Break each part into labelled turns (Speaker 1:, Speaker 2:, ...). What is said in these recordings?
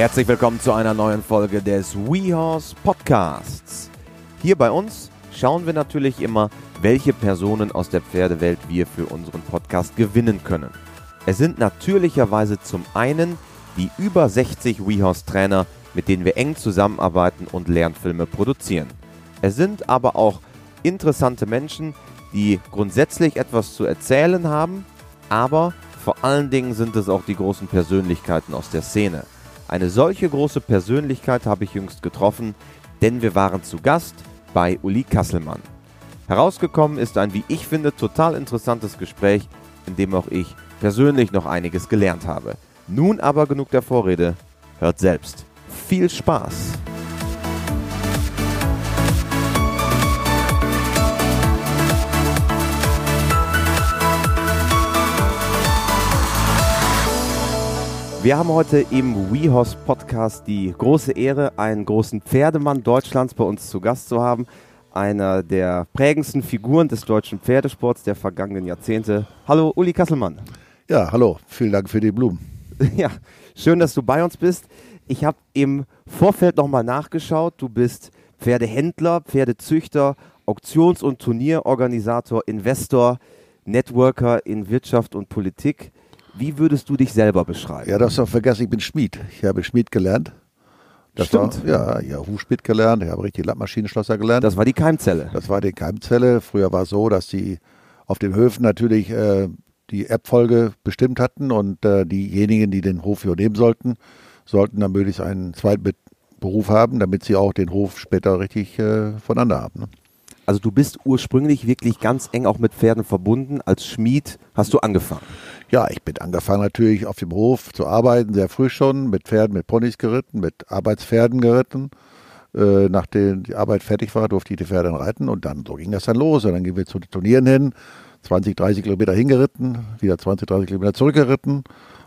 Speaker 1: Herzlich willkommen zu einer neuen Folge des WeHorse Podcasts. Hier bei uns schauen wir natürlich immer, welche Personen aus der Pferdewelt wir für unseren Podcast gewinnen können. Es sind natürlicherweise zum einen die über 60 WeHorse Trainer, mit denen wir eng zusammenarbeiten und Lernfilme produzieren. Es sind aber auch interessante Menschen, die grundsätzlich etwas zu erzählen haben, aber vor allen Dingen sind es auch die großen Persönlichkeiten aus der Szene. Eine solche große Persönlichkeit habe ich jüngst getroffen, denn wir waren zu Gast bei Uli Kasselmann. Herausgekommen ist ein, wie ich finde, total interessantes Gespräch, in dem auch ich persönlich noch einiges gelernt habe. Nun aber genug der Vorrede, hört selbst. Viel Spaß! Wir haben heute im WeHorse Podcast die große Ehre, einen großen Pferdemann Deutschlands bei uns zu Gast zu haben. Einer der prägendsten Figuren des deutschen Pferdesports der vergangenen Jahrzehnte. Hallo, Uli Kasselmann.
Speaker 2: Ja, hallo. Vielen Dank für die Blumen.
Speaker 1: Ja, schön, dass du bei uns bist. Ich habe im Vorfeld nochmal nachgeschaut. Du bist Pferdehändler, Pferdezüchter, Auktions- und Turnierorganisator, Investor, Networker in Wirtschaft und Politik. Wie würdest du dich selber beschreiben?
Speaker 2: Ja, das hast du vergessen, ich bin Schmied. Ich habe Schmied gelernt. Das
Speaker 1: Stimmt.
Speaker 2: War, ja, ja, Hufschmied gelernt. Ich habe richtig Landmaschinenschlosser gelernt.
Speaker 1: Das war die Keimzelle.
Speaker 2: Das war die Keimzelle. Früher war es so, dass die auf den Höfen natürlich äh, die Erbfolge bestimmt hatten und äh, diejenigen, die den Hof übernehmen sollten, sollten dann möglichst einen zweiten Beruf haben, damit sie auch den Hof später richtig äh, voneinander haben. Ne?
Speaker 1: Also du bist ursprünglich wirklich ganz eng auch mit Pferden verbunden. Als Schmied hast du angefangen.
Speaker 2: Ja, ich bin angefangen natürlich auf dem Hof zu arbeiten, sehr früh schon, mit Pferden, mit Ponys geritten, mit Arbeitspferden geritten. Äh, nachdem die Arbeit fertig war, durfte ich die Pferde dann reiten und dann so ging das dann los. Und dann gingen wir zu den Turnieren hin, 20, 30 Kilometer hingeritten, wieder 20, 30 Kilometer zurückgeritten,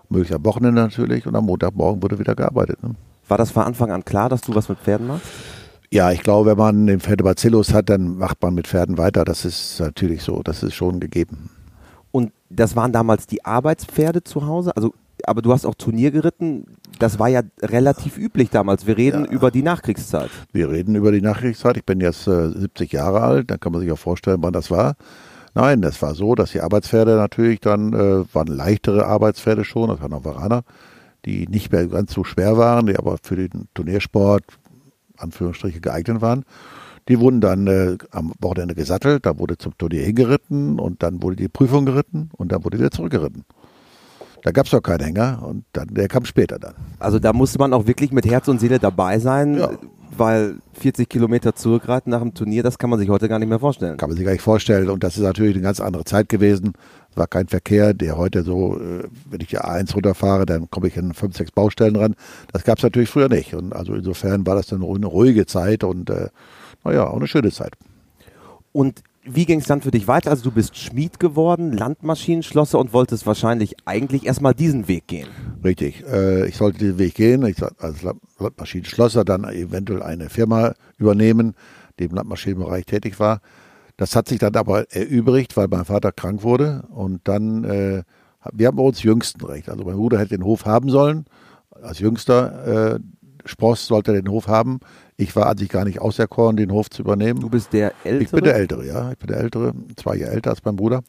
Speaker 2: möglichst am Wochenende natürlich und am Montagmorgen wurde wieder gearbeitet. Ne?
Speaker 1: War das von Anfang an klar, dass du was mit Pferden machst?
Speaker 2: Ja, ich glaube, wenn man den Pferdebacillus hat, dann macht man mit Pferden weiter. Das ist natürlich so, das ist schon gegeben.
Speaker 1: Das waren damals die Arbeitspferde zu Hause? Also, aber du hast auch Turnier geritten. Das war ja relativ üblich damals. Wir reden ja. über die Nachkriegszeit.
Speaker 2: Wir reden über die Nachkriegszeit. Ich bin jetzt äh, 70 Jahre alt. Da kann man sich auch vorstellen, wann das war. Nein, das war so, dass die Arbeitspferde natürlich dann äh, waren leichtere Arbeitspferde schon. Das waren auch Varaner, die nicht mehr ganz so schwer waren, die aber für den Turniersport Anführungsstriche geeignet waren. Die wurden dann äh, am Wochenende gesattelt, da wurde zum Turnier hingeritten und dann wurde die Prüfung geritten und dann wurde wieder zurückgeritten. Da gab es doch keinen Hänger und dann, der kam später dann.
Speaker 1: Also da musste man auch wirklich mit Herz und Seele dabei sein,
Speaker 2: Ja.
Speaker 1: weil 40 Kilometer zurückreiten nach dem Turnier, das kann man sich heute gar nicht mehr vorstellen.
Speaker 2: Kann man sich gar nicht vorstellen. Und das ist natürlich eine ganz andere Zeit gewesen. Es war kein Verkehr, der heute so, äh, wenn ich die A1 runterfahre, dann komme ich an fünf, sechs Baustellen ran. Das gab es natürlich früher nicht. Und also insofern war das dann eine ruhige Zeit und äh, naja, auch eine schöne Zeit.
Speaker 1: Und wie ging es dann für dich weiter? Also du bist Schmied geworden, Landmaschinenschlosser und wolltest wahrscheinlich eigentlich erstmal diesen Weg gehen.
Speaker 2: Richtig. Äh, ich sollte diesen Weg gehen, ich als Landmaschinenschlosser dann eventuell eine Firma übernehmen, die im Landmaschinenbereich tätig war. Das hat sich dann aber erübrigt, weil mein Vater krank wurde und dann, äh, wir haben bei uns Jüngstenrecht. Also mein Bruder hätte den Hof haben sollen, als Jüngster. Äh, Spross sollte den Hof haben. Ich war an sich gar nicht auserkoren, den Hof zu übernehmen.
Speaker 1: Du bist der Ältere?
Speaker 2: Ich bin der Ältere, ja. Ich bin der Ältere, zwei Jahre älter als mein Bruder.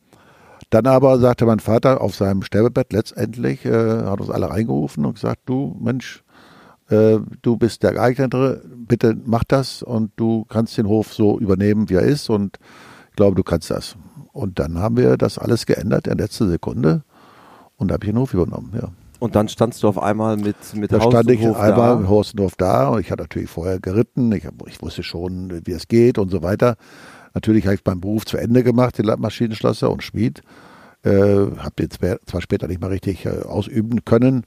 Speaker 2: Dann aber sagte mein Vater auf seinem Sterbebett letztendlich, äh, hat uns alle reingerufen und gesagt, du Mensch, äh, du bist der geeignetere, bitte mach das und du kannst den Hof so übernehmen, wie er ist und ich glaube, du kannst das. Und dann haben wir das alles geändert in letzter Sekunde und da habe ich den Hof übernommen, ja.
Speaker 1: Und dann standst du auf einmal mit, mit
Speaker 2: Da
Speaker 1: Haus
Speaker 2: stand ich
Speaker 1: Hof
Speaker 2: einmal mit Horstendorf da und ich hatte natürlich vorher geritten. Ich, hab, ich wusste schon, wie es geht und so weiter. Natürlich habe ich meinen Beruf zu Ende gemacht, den Landmaschinenschlosser und Schmied. Äh, habe den zwar später nicht mehr richtig äh, ausüben können,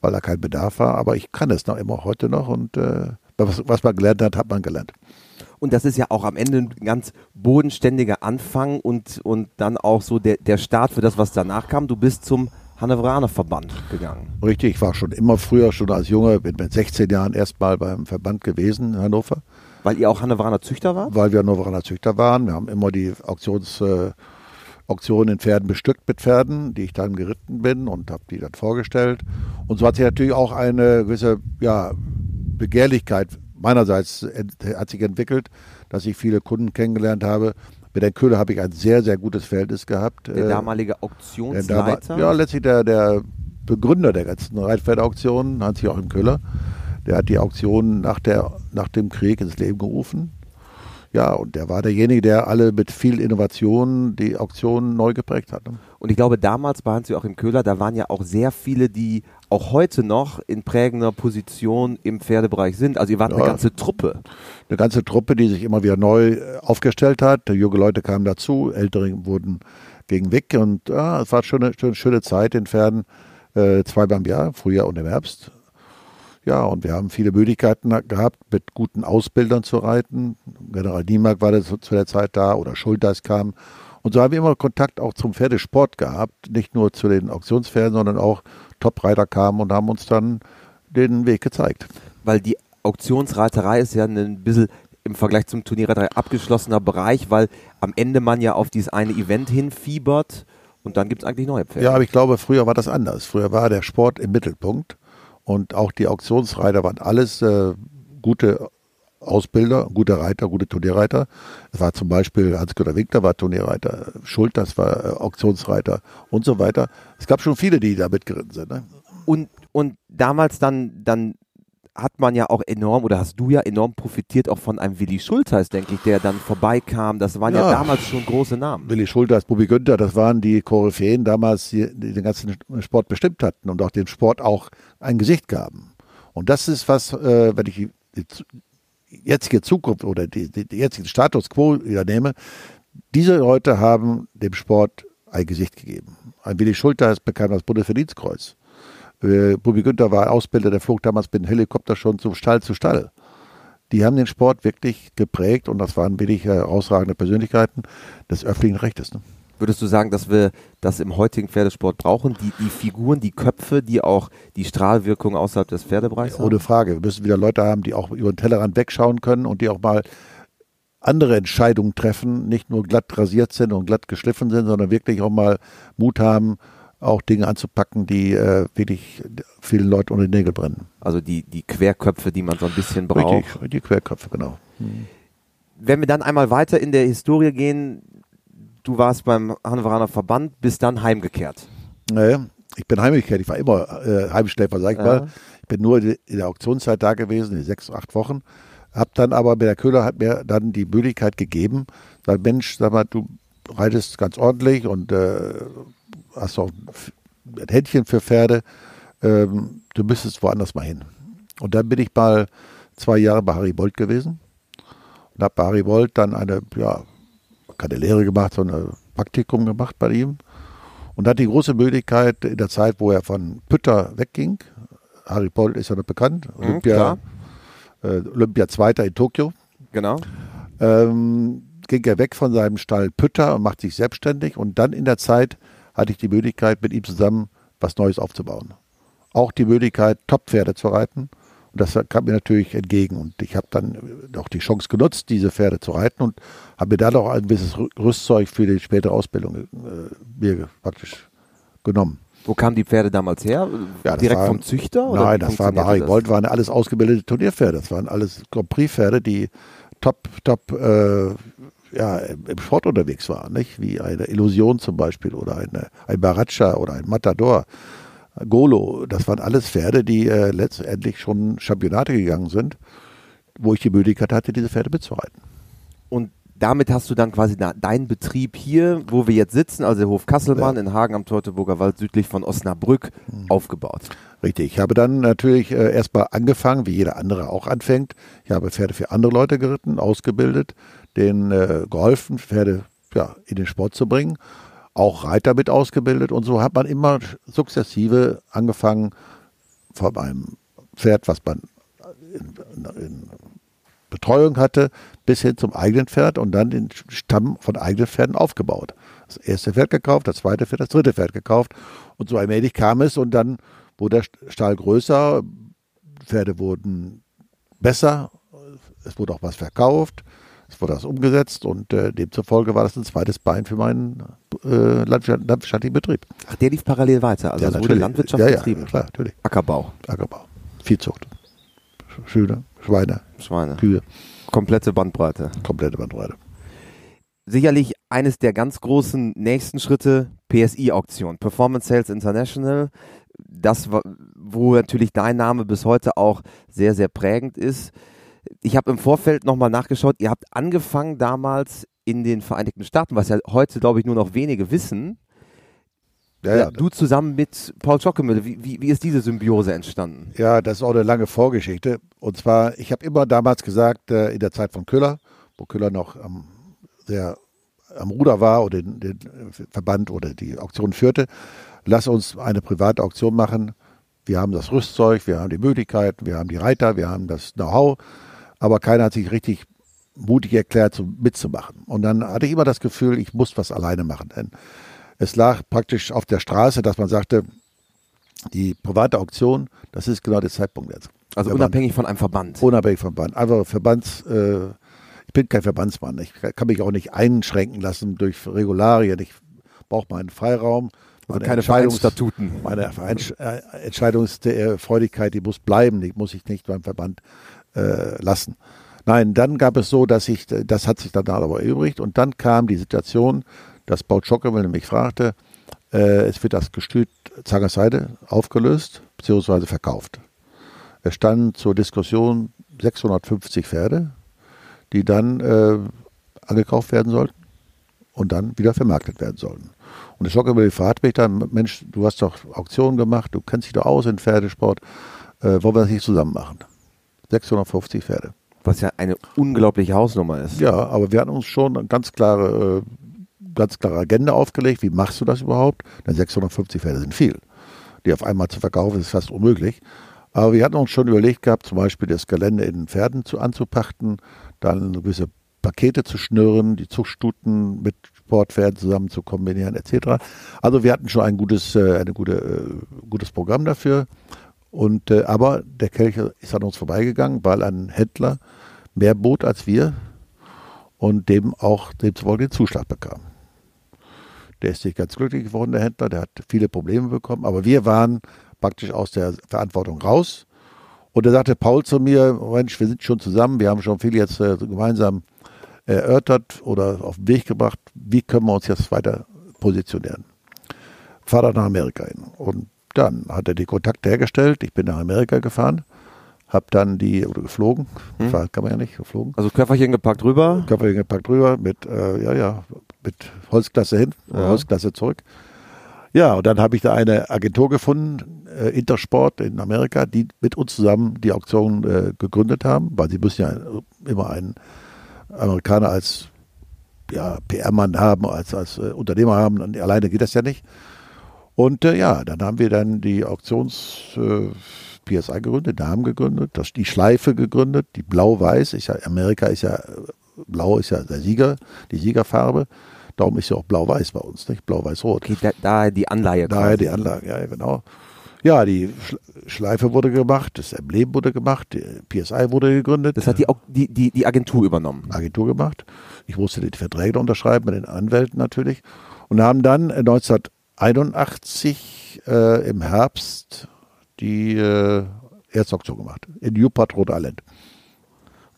Speaker 2: weil da kein Bedarf war, aber ich kann es noch immer heute noch und äh, was, was man gelernt hat, hat man gelernt.
Speaker 1: Und das ist ja auch am Ende ein ganz bodenständiger Anfang und, und dann auch so der, der Start für das, was danach kam. Du bist zum Hannoveraner Verband gegangen.
Speaker 2: Richtig, ich war schon immer früher, schon als Junge, bin mit 16 Jahren erstmal beim Verband gewesen in Hannover.
Speaker 1: Weil ihr auch Hannoveraner Züchter wart?
Speaker 2: weil wir Hannoveraner Züchter waren. Wir haben immer die Auktions, äh, Auktionen in Pferden bestückt mit Pferden, die ich dann geritten bin und habe die dann vorgestellt. Und so hat sich natürlich auch eine gewisse ja, Begehrlichkeit meinerseits hat sich entwickelt, dass ich viele Kunden kennengelernt habe. Mit den Köhler habe ich ein sehr, sehr gutes Verhältnis gehabt.
Speaker 1: Der äh, damalige Auktionsleiter?
Speaker 2: ja, letztlich der, der Begründer der ganzen Reitpferdeauktionen, Hans-Joachim Köhler. Der hat die Auktion nach, der, nach dem Krieg ins Leben gerufen. Ja, und der war derjenige, der alle mit viel Innovation die Auktionen neu geprägt hat. Ne?
Speaker 1: Und ich glaube, damals bei Hans-Joachim Köhler, da waren ja auch sehr viele, die auch heute noch in prägender Position im Pferdebereich sind. Also ihr wart ja, eine ganze Truppe.
Speaker 2: Eine ganze Truppe, die sich immer wieder neu äh, aufgestellt hat. Junge Leute kamen dazu, ältere wurden gegen weg und ja, es war schon eine, schon eine schöne Zeit in Pferden. Äh, zwei beim Jahr, Frühjahr und im Herbst. Ja, und wir haben viele Möglichkeiten gehabt, mit guten Ausbildern zu reiten. General Niemark war zu der Zeit da oder Schulteis kam. Und so haben wir immer Kontakt auch zum Pferdesport gehabt. Nicht nur zu den Auktionspferden, sondern auch Top-Reiter kamen und haben uns dann den Weg gezeigt.
Speaker 1: Weil die Auktionsreiterei ist ja ein bisschen im Vergleich zum Turnierreiterei abgeschlossener Bereich, weil am Ende man ja auf dieses eine Event hinfiebert und dann gibt es eigentlich neue Pferde.
Speaker 2: Ja, aber ich glaube, früher war das anders. Früher war der Sport im Mittelpunkt. Und auch die Auktionsreiter waren alles äh, gute Ausbilder, gute Reiter, gute Turnierreiter. Es war zum Beispiel Hans-Günter Winkler war Turnierreiter, Schulters war äh, Auktionsreiter und so weiter. Es gab schon viele, die da mitgeritten sind. Ne?
Speaker 1: Und, und damals dann, dann hat man ja auch enorm, oder hast du ja enorm profitiert auch von einem Willi Schulteis, denke ich, der dann vorbeikam. Das waren ja, ja damals schon große Namen.
Speaker 2: Willi Schulteis, Bubi Günther, das waren die Koryphäen damals, die, den ganzen Sport bestimmt hatten und auch dem Sport auch ein Gesicht gaben. Und das ist was, äh, wenn ich die, jetzige Zukunft oder die, die, die jetzigen Status quo übernehme, diese Leute haben dem Sport ein Gesicht gegeben. Ein Willi Schulteis bekam das Bundesverdienstkreuz. Äh, Bubi Günther war Ausbilder, der flog damals mit dem Helikopter schon zum Stall zu Stall. Die haben den Sport wirklich geprägt und das waren wirklich herausragende Persönlichkeiten des öffentlichen Rechtes. Ne?
Speaker 1: Würdest du sagen, dass wir das im heutigen Pferdesport brauchen? Die, die Figuren, die Köpfe, die auch die Strahlwirkung außerhalb des Pferdebereichs
Speaker 2: haben? Ohne Frage. Wir müssen wieder Leute haben, die auch über den Tellerrand wegschauen können und die auch mal andere Entscheidungen treffen, nicht nur glatt rasiert sind und glatt geschliffen sind, sondern wirklich auch mal Mut haben, auch Dinge anzupacken, die äh, wirklich vielen Leuten unter die Nägel brennen.
Speaker 1: Also die, die Querköpfe, die man so ein bisschen braucht.
Speaker 2: Richtig, die Querköpfe, genau. Hm.
Speaker 1: Wenn wir dann einmal weiter in der Historie gehen, du warst beim Hannoveraner Verband, bist dann heimgekehrt.
Speaker 2: Naja, ich bin heimgekehrt, ich war immer äh, Heimschläfer, sag ich ja. mal. Ich bin nur in der Auktionszeit da gewesen, die sechs, acht Wochen. Hab dann aber, der Köhler hat mir dann die Möglichkeit gegeben, weil Mensch, sag mal, du reitest ganz ordentlich und äh, hast auch ein Händchen für Pferde, ähm, du müsstest woanders mal hin. Und dann bin ich mal zwei Jahre bei Harry Bolt gewesen und habe bei Harry Bolt dann eine, ja, keine Lehre gemacht, sondern ein Praktikum gemacht bei ihm und hatte die große Möglichkeit in der Zeit, wo er von Pütter wegging, Harry Bolt ist ja noch bekannt, mhm, Olympia, äh, Olympia Zweiter in Tokio.
Speaker 1: Genau.
Speaker 2: Ähm, ging er weg von seinem Stall Pütter und macht sich selbstständig und dann in der Zeit hatte ich die Möglichkeit, mit ihm zusammen was Neues aufzubauen. Auch die Möglichkeit, Top-Pferde zu reiten. Und das kam mir natürlich entgegen. Und ich habe dann auch die Chance genutzt, diese Pferde zu reiten und habe mir dann auch ein gewisses Rüstzeug für die spätere Ausbildung äh, mir praktisch genommen.
Speaker 1: Wo kamen die Pferde damals her? Ja, Direkt waren, vom Züchter?
Speaker 2: nein, das war bei Harry Gold, waren alles ausgebildete Turnierpferde. Das waren alles Grand Prix-Pferde, die top, top äh, ja, im Sport unterwegs war, nicht? wie eine Illusion zum Beispiel oder eine, ein Baratscha oder ein Matador. Golo, das waren alles Pferde, die äh, letztendlich schon Championate gegangen sind, wo ich die Möglichkeit hatte, diese Pferde mitzureiten.
Speaker 1: Und damit hast du dann quasi deinen Betrieb hier, wo wir jetzt sitzen, also der Hof Kasselmann ja. in Hagen am Teutoburger Wald südlich von Osnabrück, mhm. aufgebaut.
Speaker 2: Richtig. Ich habe dann natürlich äh, erstmal angefangen, wie jeder andere auch anfängt. Ich habe Pferde für andere Leute geritten, ausgebildet denen äh, geholfen, Pferde ja, in den Sport zu bringen, auch Reiter mit ausgebildet und so hat man immer sukzessive angefangen von einem Pferd, was man in, in Betreuung hatte, bis hin zum eigenen Pferd und dann den Stamm von eigenen Pferden aufgebaut. Das erste Pferd gekauft, das zweite Pferd, das dritte Pferd gekauft und so allmählich kam es und dann wurde der Stall größer, Pferde wurden besser, es wurde auch was verkauft Es wurde das umgesetzt und äh, demzufolge war das ein zweites Bein für meinen äh, landwirtschaftlichen Betrieb.
Speaker 1: Ach, der lief parallel weiter. Also
Speaker 2: Ja,
Speaker 1: wurde. Landwirtschaft
Speaker 2: ja, ja,
Speaker 1: betrieben.
Speaker 2: klar, natürlich.
Speaker 1: Ackerbau,
Speaker 2: Ackerbau, Viehzucht, Schüler, Schweine,
Speaker 1: Schweine.
Speaker 2: Kühe,
Speaker 1: Komplette Bandbreite.
Speaker 2: komplette Bandbreite.
Speaker 1: Sicherlich eines der ganz großen nächsten Schritte, PSI-Auktion, Performance Sales International. Das, wo natürlich dein Name bis heute auch sehr, sehr prägend ist. Ich habe im Vorfeld nochmal nachgeschaut, ihr habt angefangen damals in den Vereinigten Staaten, was ja heute, glaube ich, nur noch wenige wissen.
Speaker 2: Ja, ja,
Speaker 1: Du zusammen mit Paul Schockemüller, wie, wie, wie ist diese Symbiose entstanden?
Speaker 2: Ja, das ist auch eine lange Vorgeschichte. Und zwar, ich habe immer damals gesagt, äh, in der Zeit von Köhler, wo Köhler noch am, sehr am Ruder war oder den, den Verband oder die Auktion führte, lass uns eine private Auktion machen. Wir haben das Rüstzeug, wir haben die Möglichkeiten, wir haben die Reiter, wir haben das Know-how, aber keiner hat sich richtig mutig erklärt, so mitzumachen. Und dann hatte ich immer das Gefühl, ich muss was alleine machen. Denn es lag praktisch auf der Straße, dass man sagte, die private Auktion, das ist genau der Zeitpunkt jetzt.
Speaker 1: Also
Speaker 2: waren
Speaker 1: unabhängig von einem Verband.
Speaker 2: Unabhängig vom Verband. Einfach Verbands, äh, ich bin kein Verbandsmann. Ich kann mich auch nicht einschränken lassen durch Regularien. Ich brauche meinen Freiraum.
Speaker 1: Also
Speaker 2: Meine
Speaker 1: keine
Speaker 2: Entscheidungs-
Speaker 1: Vereinsstatuten.
Speaker 2: Meine äh, Entscheidungsfreudigkeit, die muss bleiben. Die muss ich nicht beim Verband äh, lassen. Nein, dann gab es so, dass ich, das hat sich dann aber erübrigt und dann kam die Situation, dass Paul Schockemel mich fragte, äh, es wird das Gestüt Zangersheide aufgelöst bzw. verkauft. Es standen zur Diskussion 650 Pferde, die dann äh, angekauft werden sollten und dann wieder vermarktet werden sollten. Und der Schockemel fragt mich dann, Mensch, du hast doch Auktionen gemacht, du kennst dich doch aus in Pferdesport, äh, wollen wir das nicht zusammen machen? 650 Pferde.
Speaker 1: Was ja eine unglaubliche Hausnummer ist.
Speaker 2: Ja, aber wir hatten uns schon ganz klare, äh, ganz klare Agenda aufgelegt. Wie machst du das überhaupt? Denn 650 Pferde sind viel. Die auf einmal zu verkaufen, ist fast unmöglich. Aber wir hatten uns schon überlegt gehabt, zum Beispiel das Gelände in den Pferden zu, anzupachten, dann gewisse Pakete zu schnüren, die Zuchtstuten mit Sportpferden zusammen zu kombinieren, etc. Also wir hatten schon ein gutes, äh, eine gute, äh, gutes Programm dafür. Und, äh, aber der Kelch ist an uns vorbeigegangen, weil ein Händler mehr bot als wir und dem auch demzufolge den Zuschlag bekam. Der ist nicht ganz glücklich geworden, der Händler, der hat viele Probleme bekommen, aber wir waren praktisch aus der Verantwortung raus. Und da sagte Paul zu mir, Mensch, wir sind schon zusammen, wir haben schon viel jetzt äh, gemeinsam erörtert oder auf den Weg gebracht, wie können wir uns jetzt weiter positionieren. Fahr dann nach Amerika hin. Und dann hat er die Kontakte hergestellt, ich bin nach Amerika gefahren, habe dann die, oder geflogen,
Speaker 1: Hm.
Speaker 2: kann man ja nicht, geflogen,
Speaker 1: Also Köfferchen gepackt rüber.
Speaker 2: Körper gepackt drüber mit, äh, ja, ja, mit Holzklasse hin,
Speaker 1: Ja.
Speaker 2: Holzklasse zurück. Ja, und dann habe ich da eine Agentur gefunden, äh, Intersport in Amerika, die mit uns zusammen die Auktion äh, gegründet haben, weil sie müssen ja immer einen Amerikaner als ja, PR-Mann haben, als, als äh, Unternehmer haben, und alleine geht das ja nicht. Und äh, ja, dann haben wir dann die Auktions äh, PSI gegründet, Namen gegründet, das, die Schleife gegründet, die Blau-Weiß, ist ja, Amerika ist ja, äh, Blau ist ja der Sieger, die Siegerfarbe. Darum ist ja auch Blau-Weiß bei uns, nicht? Blau-Weiß-Rot.
Speaker 1: Okay, da, daher die Anleihe.
Speaker 2: Daher
Speaker 1: quasi.
Speaker 2: die Anlage, ja, genau. Ja, die Sch- Schleife wurde gemacht, das Emblem wurde gemacht, die PSI wurde gegründet.
Speaker 1: Das hat die, die, die, die Agentur übernommen.
Speaker 2: Agentur gemacht. Ich musste die Verträge unterschreiben mit den Anwälten natürlich und haben dann äh, 1981 äh, im Herbst die äh, Erstauktion gemacht in Newport, Rhode Island.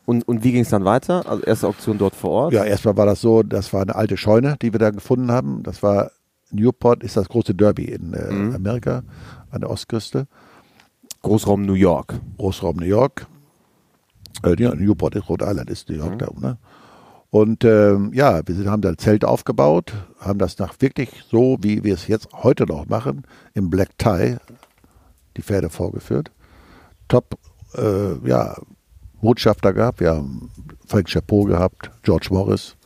Speaker 1: Und, und wie ging es dann weiter? Also erste Auktion dort vor Ort.
Speaker 2: Ja, erstmal war das so, das war eine alte Scheune, die wir da gefunden haben. Das war Newport ist das große Derby in äh,
Speaker 1: Mhm.
Speaker 2: Amerika an der Ostküste.
Speaker 1: Großraum New York.
Speaker 2: Großraum New York. Äh, ja, Newport ist Rhode Island, ist New York
Speaker 1: Mhm.
Speaker 2: da oben. Ne? Und ähm, ja, wir sind, haben da ein Zelt aufgebaut, haben das nach wirklich so, wie wir es jetzt heute noch machen, im Black Tie die Pferde vorgeführt. Top, äh, ja, Botschafter gehabt. Wir haben Frank Chapeau gehabt, George Morris,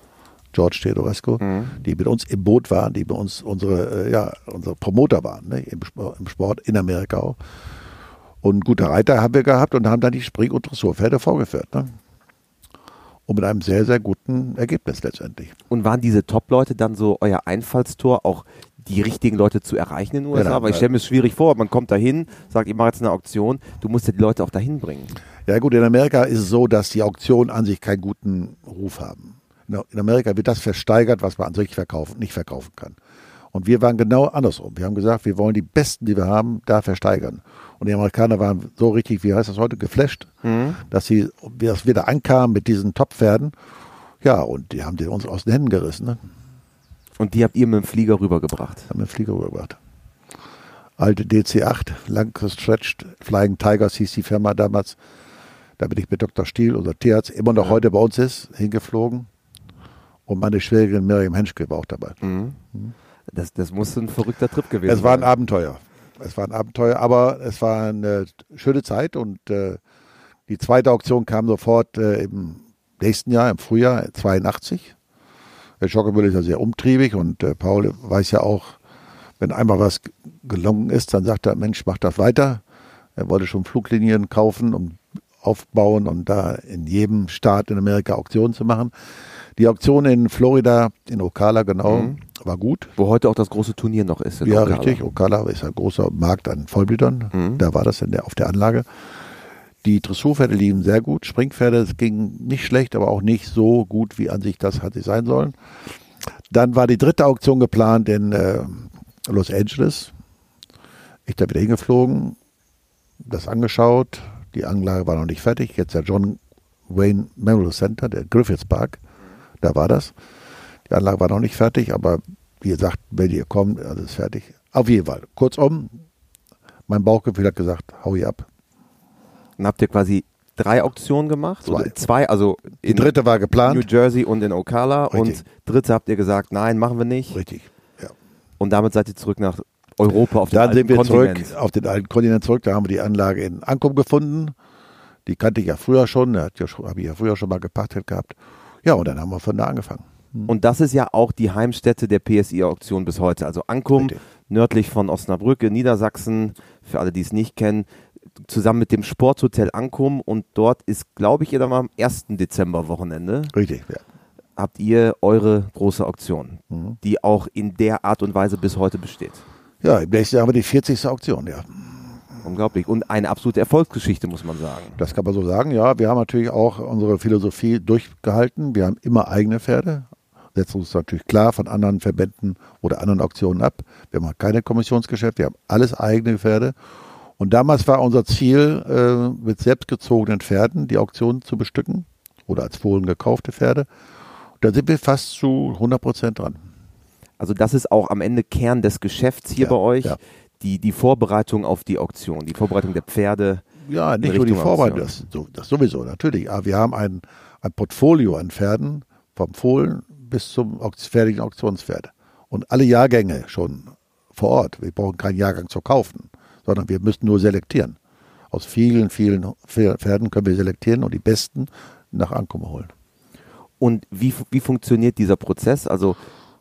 Speaker 2: George Teodorescu,
Speaker 1: Mhm.
Speaker 2: die mit uns im Boot waren, die bei uns unsere, äh, ja, unsere Promoter waren, ne, im, Sport, im Sport in Amerika auch. Und gute Reiter haben wir gehabt und haben dann die Spring- und Dressurpferde vorgeführt. Ne? Und mit einem sehr, sehr guten Ergebnis letztendlich.
Speaker 1: Und waren diese Top-Leute dann so euer Einfallstor, auch die richtigen Leute zu erreichen in den USA?
Speaker 2: Genau,
Speaker 1: Weil ich stelle mir es schwierig vor, man kommt dahin, sagt, ich mache jetzt eine Auktion, du musst ja die Leute auch dahin bringen.
Speaker 2: Ja gut, in Amerika ist es so, dass die Auktionen an sich keinen guten Ruf haben. In Amerika wird das versteigert, was man an sich verkaufen, nicht verkaufen kann. Und wir waren genau andersrum. Wir haben gesagt, wir wollen die Besten, die wir haben, da versteigern. Und die Amerikaner waren so richtig, wie heißt das heute, geflasht, mhm. dass sie, dass wir da ankamen mit diesen Top-Pferden. Ja, und die haben die uns aus den Händen gerissen. Ne?
Speaker 1: Und die habt ihr mit dem Flieger rübergebracht?
Speaker 2: Haben mit dem Flieger rübergebracht. Alte DC-8, lang gestretched, Flying Tigers hieß die Firma damals. Da bin ich mit Dr. Stiel, unser Tierarzt, immer noch ja. heute bei uns ist, hingeflogen. Und meine Schwägerin Miriam Henschke war auch dabei. Mhm.
Speaker 1: Mhm. Das, das muss ein verrückter Trip gewesen sein.
Speaker 2: Es war ein Abenteuer. Es war ein Abenteuer, aber es war eine schöne Zeit und äh, die zweite Auktion kam sofort äh, im nächsten Jahr, im Frühjahr 82. Der Schockerbüll ist ja sehr umtriebig und äh, Paul weiß ja auch, wenn einmal was gelungen ist, dann sagt er, Mensch, mach das weiter. Er wollte schon Fluglinien kaufen und aufbauen und da in jedem Staat in Amerika Auktionen zu machen. Die Auktion in Florida, in Ocala genau, mhm war gut.
Speaker 1: Wo heute auch das große Turnier noch ist.
Speaker 2: Ja, Ocala. richtig. Ocala ist ein großer Markt an Vollblütern. Mhm. Da war das in der, auf der Anlage. Die Dressurpferde liefen sehr gut. Springpferde ging nicht schlecht, aber auch nicht so gut, wie an sich das hatte sein sollen. Dann war die dritte Auktion geplant in äh, Los Angeles. Ich da wieder hingeflogen, das angeschaut. Die Anlage war noch nicht fertig. Jetzt der John Wayne Memorial Center, der Griffiths Park, da war das. Die Anlage war noch nicht fertig, aber wie gesagt, wenn ihr kommt, alles ist fertig. Auf jeden Fall. Kurzum, mein Bauchgefühl hat gesagt, hau ihr ab.
Speaker 1: Dann habt ihr quasi drei Auktionen gemacht?
Speaker 2: Zwei. Oder
Speaker 1: zwei, also
Speaker 2: die dritte war geplant.
Speaker 1: New Jersey und in Ocala. Richtig. Und dritte habt ihr gesagt, nein, machen wir nicht.
Speaker 2: Richtig, ja.
Speaker 1: Und damit seid ihr zurück nach Europa auf
Speaker 2: den Dann sind wir Kontinent. zurück auf den alten Kontinent zurück. Da haben wir die Anlage in Ankum gefunden. Die kannte ich ja früher schon. Ja, habe ich ja früher schon mal gepachtet gehabt. Ja, und dann haben wir von da angefangen.
Speaker 1: Hm. Und das ist ja auch die Heimstätte der PSI-Auktion bis heute. Also Ankum, Richtig. nördlich von Osnabrück in Niedersachsen, für alle, die es nicht kennen, zusammen mit dem Sporthotel Ankum. Und dort ist, glaube ich, ihr dann mal am 1. Dezember-Wochenende.
Speaker 2: Richtig, ja.
Speaker 1: Habt ihr eure große Auktion, mhm. die auch in der Art und Weise bis heute besteht.
Speaker 2: Ja, im nächsten Jahr haben wir die 40. Auktion, ja.
Speaker 1: Unglaublich. Und eine absolute Erfolgsgeschichte, muss man sagen.
Speaker 2: Das kann man so sagen, ja. Wir haben natürlich auch unsere Philosophie durchgehalten. Wir haben immer eigene Pferde, setzen uns natürlich klar von anderen Verbänden oder anderen Auktionen ab. Wir haben keine Kommissionsgeschäft, wir haben alles eigene Pferde. Und damals war unser Ziel, äh, mit selbstgezogenen Pferden die Auktion zu bestücken oder als Fohlen gekaufte Pferde. Da sind wir fast zu 100 Prozent dran.
Speaker 1: Also das ist auch am Ende Kern des Geschäfts hier ja, bei euch, ja. die, die Vorbereitung auf die Auktion, die Vorbereitung der Pferde.
Speaker 2: Ja, nicht nur die Vorbereitung, das, das, sowieso, natürlich. Aber wir haben ein, ein Portfolio an Pferden, vom Fohlen bis zum fertigen Auktionspferd. Und alle Jahrgänge schon vor Ort. Wir brauchen keinen Jahrgang zu kaufen, sondern wir müssen nur selektieren. Aus vielen, vielen Pferden können wir selektieren und die besten nach Ankommen holen.
Speaker 1: Und wie, wie funktioniert dieser Prozess? Also